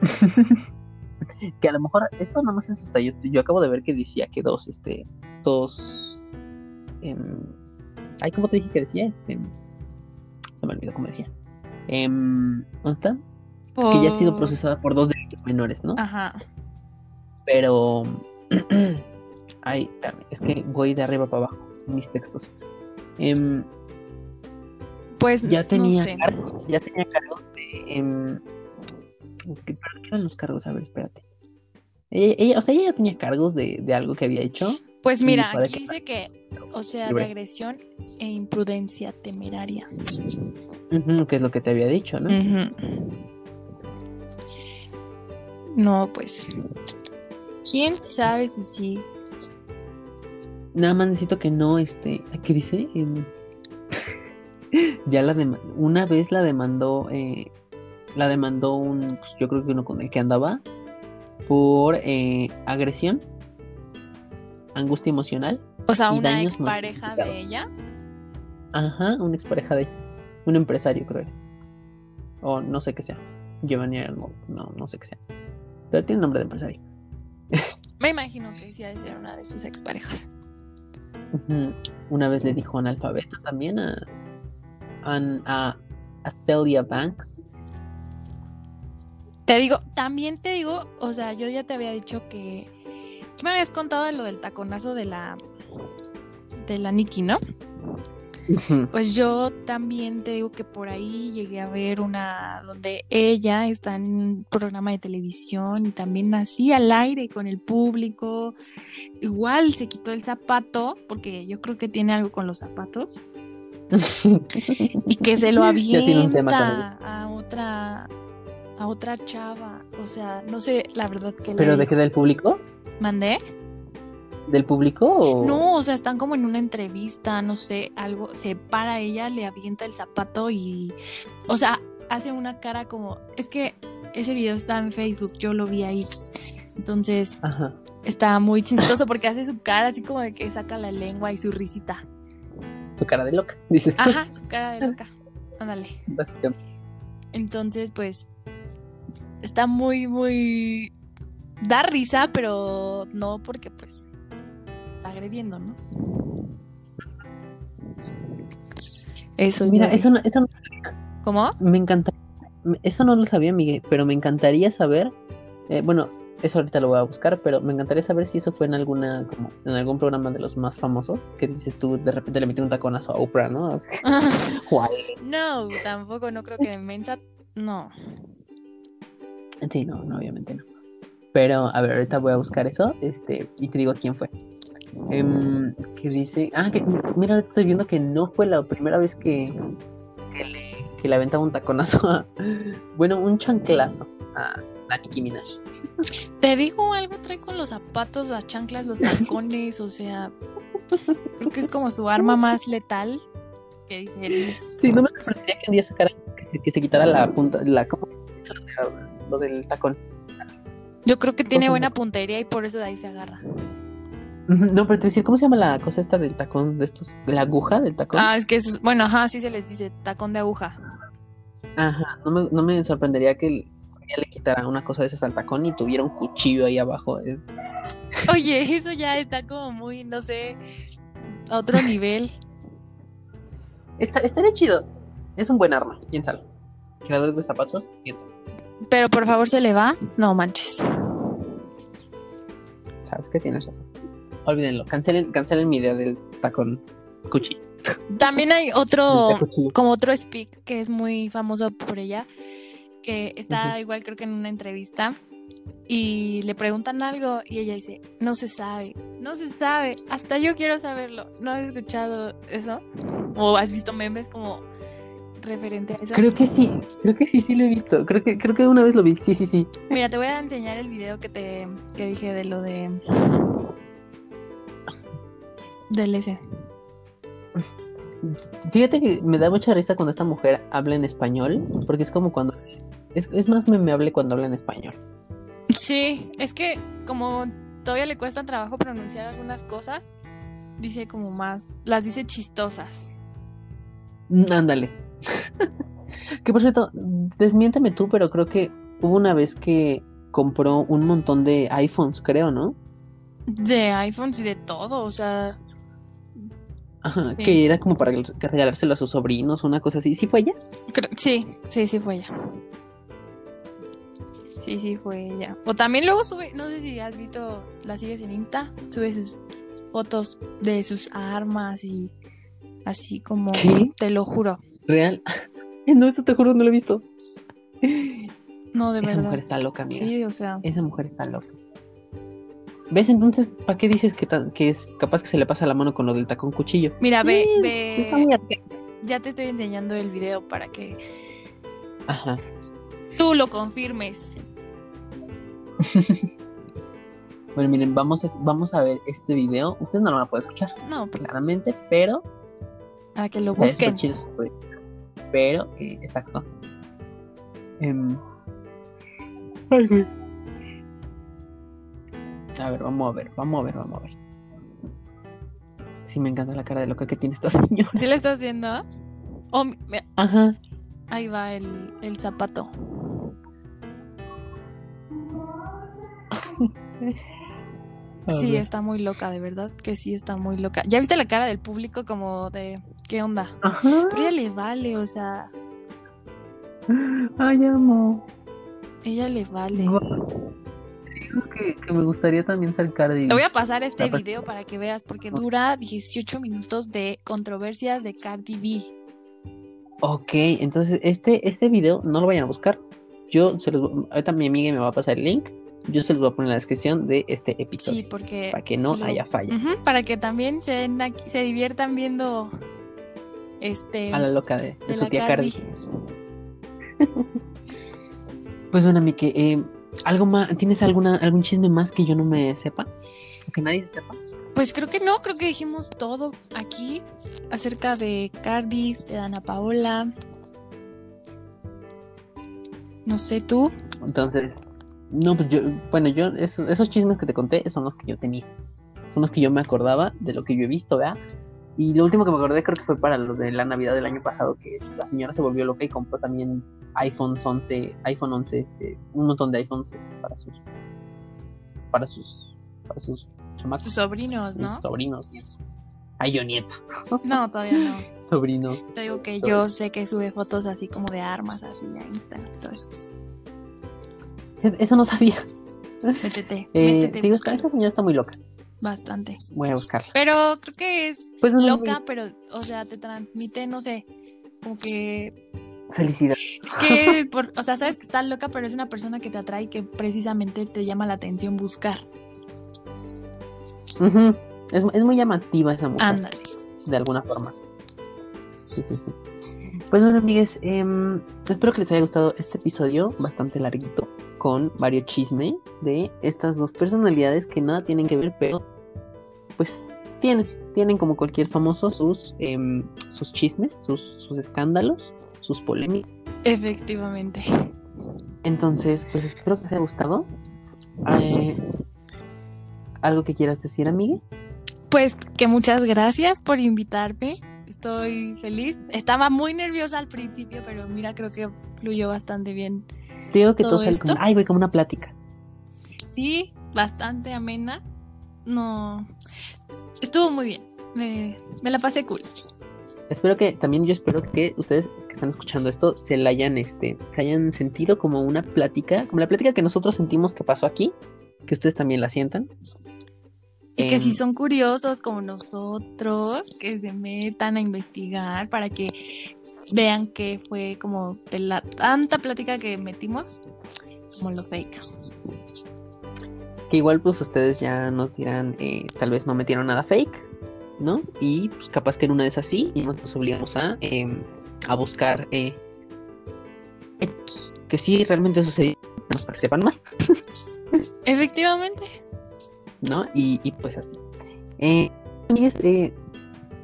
que a lo mejor esto no más es hasta yo, yo acabo de ver que decía que dos, este, dos. Eh, ay, ¿cómo te dije que decía? Este, se me olvidó cómo decía. Eh, ¿Dónde Que ya ha sido procesada por dos delitos menores, ¿no? Ajá. Pero. Ay, es que voy de arriba para abajo mis textos. Em, pues ya tenía cargos, ya tenía cargos de. Em, ¿Qué eran los cargos? A ver, espérate. Ella, o sea, ella ya tenía cargos de, de algo que había hecho. Pues mira, aquí dice que, o sea, de agresión e imprudencia temeraria. que es lo que te había dicho, ¿no? No, pues ¿Quién sabe si sí? Nada más necesito que no, este, ¿qué dice? Em, ya la una vez la demandó, eh, la demandó un, pues, yo creo que uno con el que andaba, por eh, agresión, angustia emocional. O sea, una expareja de ella. Ajá, una expareja de ella. Un empresario, creo es. O no sé qué sea. Giovanni no, no sé qué sea. Pero tiene nombre de empresario. Me imagino que sí ha de ser una de sus exparejas. Una vez le dijo analfabeta también a, a, a Celia Banks. Te digo, también te digo, o sea, yo ya te había dicho que. Me habías contado de lo del taconazo de la. de la Nikki, ¿no? Pues yo también te digo que por ahí llegué a ver una donde ella está en un programa de televisión y también así al aire con el público. Igual se quitó el zapato, porque yo creo que tiene algo con los zapatos. y que se lo avienta a otra a otra chava. O sea, no sé la verdad que ¿Pero de qué del público? ¿Mandé? Del público? No, o sea, están como en una entrevista, no sé, algo, se para ella, le avienta el zapato y, o sea, hace una cara como, es que ese video está en Facebook, yo lo vi ahí. Entonces, está muy chistoso porque hace su cara así como de que saca la lengua y su risita. Su cara de loca, dices. Ajá, su cara de loca. Ándale. Entonces, pues, está muy, muy... Da risa, pero no porque pues agrediendo, ¿no? Eso Mira, eso no, eso no ¿Cómo? Me encanta. Eso no lo sabía, Miguel, pero me encantaría saber. Eh, bueno, eso ahorita lo voy a buscar, pero me encantaría saber si eso fue en alguna, como en algún programa de los más famosos, que dices tú, de repente le metí un taconazo a Oprah, ¿no? no, tampoco, no creo que en Mensa, no. Sí, no, no, obviamente no. Pero, a ver, ahorita voy a buscar eso, este, y te digo quién fue. Eh, que dice, ah, que mira, estoy viendo que no fue la primera vez que, que, le, que le aventaba un taconazo a, bueno, un chanclazo a, a Nicki Minaj. Te digo algo, trae con los zapatos, las chanclas, los tacones, o sea, creo que es como su arma más letal. Que dice Sí, no me sorprendería que un día sacara que, se quitara la punta, la, ¿cómo? lo del tacón. Yo creo que tiene buena puntería y por eso de ahí se agarra. No, pero te decir, ¿cómo se llama la cosa esta del tacón de estos? ¿La aguja del tacón? Ah, es que es, bueno, ajá, sí se les dice tacón de aguja. Ajá, no me, no me sorprendería que ella le quitara una cosa de esas al tacón y tuviera un cuchillo ahí abajo. Es... Oye, eso ya está como muy, no sé, a otro nivel. Está, estaría chido. Es un buen arma, piénsalo. Creadores de zapatos, piénsalo. Pero por favor, ¿se le va? No manches. ¿Sabes qué tienes razón? Olvídenlo, cancelen, cancelen mi idea del tacón cuchillo. También hay otro, como otro speak que es muy famoso por ella, que está igual creo que en una entrevista y le preguntan algo y ella dice, no se sabe, no se sabe, hasta yo quiero saberlo. ¿No has escuchado eso? ¿O has visto memes como referente a eso? Creo que sí, creo que sí, sí lo he visto. Creo que, creo que una vez lo vi, sí, sí, sí. Mira, te voy a enseñar el video que te que dije de lo de del ese. Fíjate que me da mucha risa cuando esta mujer habla en español, porque es como cuando es, es más memeable cuando habla en español. Sí, es que como todavía le cuesta trabajo pronunciar algunas cosas, dice como más, las dice chistosas. Mm, ándale. que por cierto, desmiénteme tú, pero creo que hubo una vez que compró un montón de iPhones, creo, ¿no? De iPhones y de todo, o sea. Ajá, que era como para regalárselo a sus sobrinos, una cosa así. ¿Sí fue ella? Sí, sí, sí fue ella. Sí, sí, fue ella. O también luego sube, no sé si has visto, la sigues en Insta, sube sus fotos de sus armas y así como, te lo juro. ¿Real? No, eso te juro, no lo he visto. No, de verdad. Esa mujer está loca, mira. Sí, o sea. Esa mujer está loca. ¿Ves entonces para qué dices que, que es capaz que se le pasa la mano con lo del tacón cuchillo? Mira, ve, ve. Ya te estoy enseñando el video para que Ajá. tú lo confirmes. bueno, miren, vamos a, vamos a ver este video. Ustedes no lo van a poder escuchar. No, claramente, pero. Para que lo busquen. pero, eh, exacto. Em, ay, güey. A ver, vamos a ver, vamos a ver, vamos a ver. Sí, me encanta la cara de loca que tiene esta señora. ¿Sí la estás viendo? Oh, Ajá. Ahí va el, el zapato. Sí, está muy loca, de verdad que sí está muy loca. ¿Ya viste la cara del público como de qué onda? Pero ella le vale, o sea. Ay, amo. Ella le vale. Que, que, me gustaría también ser Cardi. Te voy a pasar este video para que veas, porque dura 18 minutos de controversias de Cardi B. Ok, entonces este, este video no lo vayan a buscar. Yo se los ahorita mi amiga me va a pasar el link yo se los voy a poner en la descripción de este episodio. Sí, porque. Para que no haya falla. para que también se, se diviertan viendo. Este. A la loca de, su tía Cardi. pues bueno, mi que. Eh, ¿algo más, ¿Tienes alguna, algún chisme más que yo no me sepa? ¿O que nadie sepa? Pues creo que no, creo que dijimos todo aquí acerca de Cardi, de Dana Paola. No sé, tú. Entonces, no, pues yo, bueno, yo, esos, chismes que te conté son los que yo tenía. Son los que yo me acordaba de lo que yo he visto, ¿verdad? Y lo último que me acordé creo que fue para lo de la Navidad del año pasado, que la señora se volvió loca y compró también iPhones 11, iPhone 11, este, un montón de iPhones este, para sus, para sus, para sus chamacos. Sus sobrinos, ¿no? Sobrinos. Ay, yo nieta. No, todavía no. Sobrino. Te digo que yo sé que sube fotos así como de armas, así a Instagram, todo eso. Eso no sabía. Métete. Eh, te digo, esta señora está muy loca. Bastante. Voy a buscarla. Pero creo que es pues loca, pero, o sea, te transmite, no sé, como que. Felicidad. Que, o sea, sabes que está loca, pero es una persona que te atrae y que precisamente te llama la atención buscar. es, es, muy llamativa esa mujer. Ándale. De alguna forma. Sí, sí, sí. Pues bueno, amigues, em, espero que les haya gustado este episodio, bastante larguito, con varios chisme de estas dos personalidades que nada tienen que ver, pero pues tienen, tienen como cualquier famoso sus, em, sus chismes, sus, sus escándalos, sus polémicas. Efectivamente. Entonces, pues espero que les haya gustado. Eh, ¿Algo que quieras decir, amiga? Pues que muchas gracias por invitarme estoy feliz. Estaba muy nerviosa al principio, pero mira, creo que fluyó bastante bien. Te digo que todo, como, ay, güey, como una plática. Sí, bastante amena. No, estuvo muy bien. Me, me la pasé cool. Espero que también yo espero que ustedes que están escuchando esto se la hayan este se hayan sentido como una plática, como la plática que nosotros sentimos que pasó aquí, que ustedes también la sientan. Y que si em, son curiosos como nosotros, que se metan a investigar para que vean que fue como de la tanta plática que metimos como lo fake. Que igual pues ustedes ya nos dirán, eh, tal vez no metieron nada fake, ¿no? Y pues capaz que en una es así y nos obligamos a, em, a buscar eh, que sí realmente sucedió, para que sepan más. Efectivamente. ¿No? Y, y pues así. Eh, eh,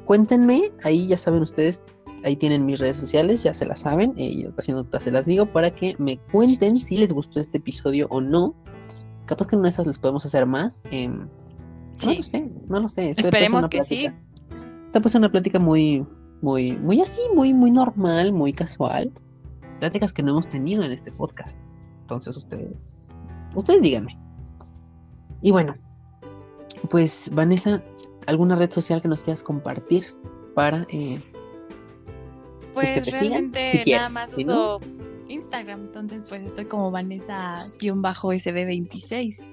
cuéntenme, ahí ya saben ustedes, ahí tienen mis redes sociales, ya se las saben, eh, y haciendo se las digo para que me cuenten si les gustó este episodio o no. Capaz que en una de esas les podemos hacer más. Em, no lo sé, no lo sé. Esperemos que sí. Está pues una plática muy, muy, muy así, muy, muy normal, muy casual. Pláticas que no hemos tenido en este podcast. Entonces ustedes, ustedes díganme. Y bueno, pues Vanessa, ¿alguna red social que nos quieras compartir para... Eh, pues, pues realmente nada más uso Instagram, entonces pues estoy como Vanessa-SB26.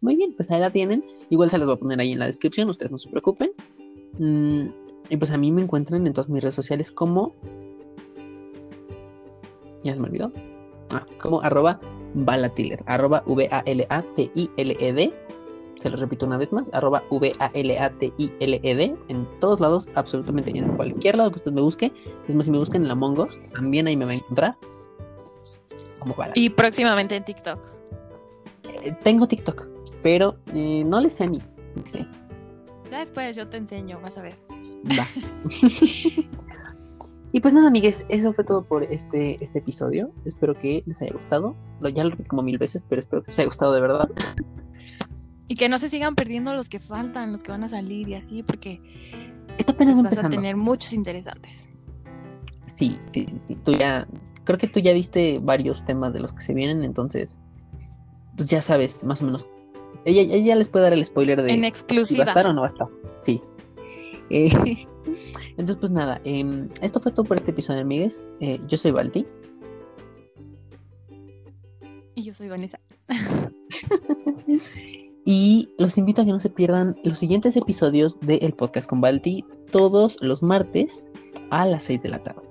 Muy bien, pues ahí la tienen. Igual se las voy a poner ahí en la descripción, ustedes no se preocupen. Mm, y pues a mí me encuentran en todas mis redes sociales como... Ya se me olvidó. Ah, como arroba Valatiler, arroba V-A-L-A-T-I-L-E-D se lo repito una vez más, arroba V-A-L-A-T-I-L-E-D, en todos lados, absolutamente en cualquier lado que usted me busque. Es más, si me busquen en la Mongos, también ahí me va a encontrar. Y próximamente en TikTok. Eh, tengo TikTok, pero eh, no le sé a mí. Después yo te enseño, vas a ver. Va. y pues nada, amigues, eso fue todo por este, este episodio. Espero que les haya gustado. Ya lo repito como mil veces, pero espero que les haya gustado de verdad. Y que no se sigan perdiendo los que faltan, los que van a salir y así, porque Esto apenas vas a tener muchos interesantes. Sí, sí, sí, sí. Tú ya, creo que tú ya viste varios temas de los que se vienen, entonces, pues ya sabes más o menos. Ella, ella les puede dar el spoiler de en exclusiva. Si va a estar o no va a estar. Sí. Eh, entonces, pues nada, em, esto fue todo por este episodio, amigues. Eh, yo soy Balti. Y yo soy Vanessa. Y los invito a que no se pierdan los siguientes episodios del podcast con Balti todos los martes a las 6 de la tarde.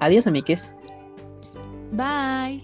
Adiós, amigues. Bye.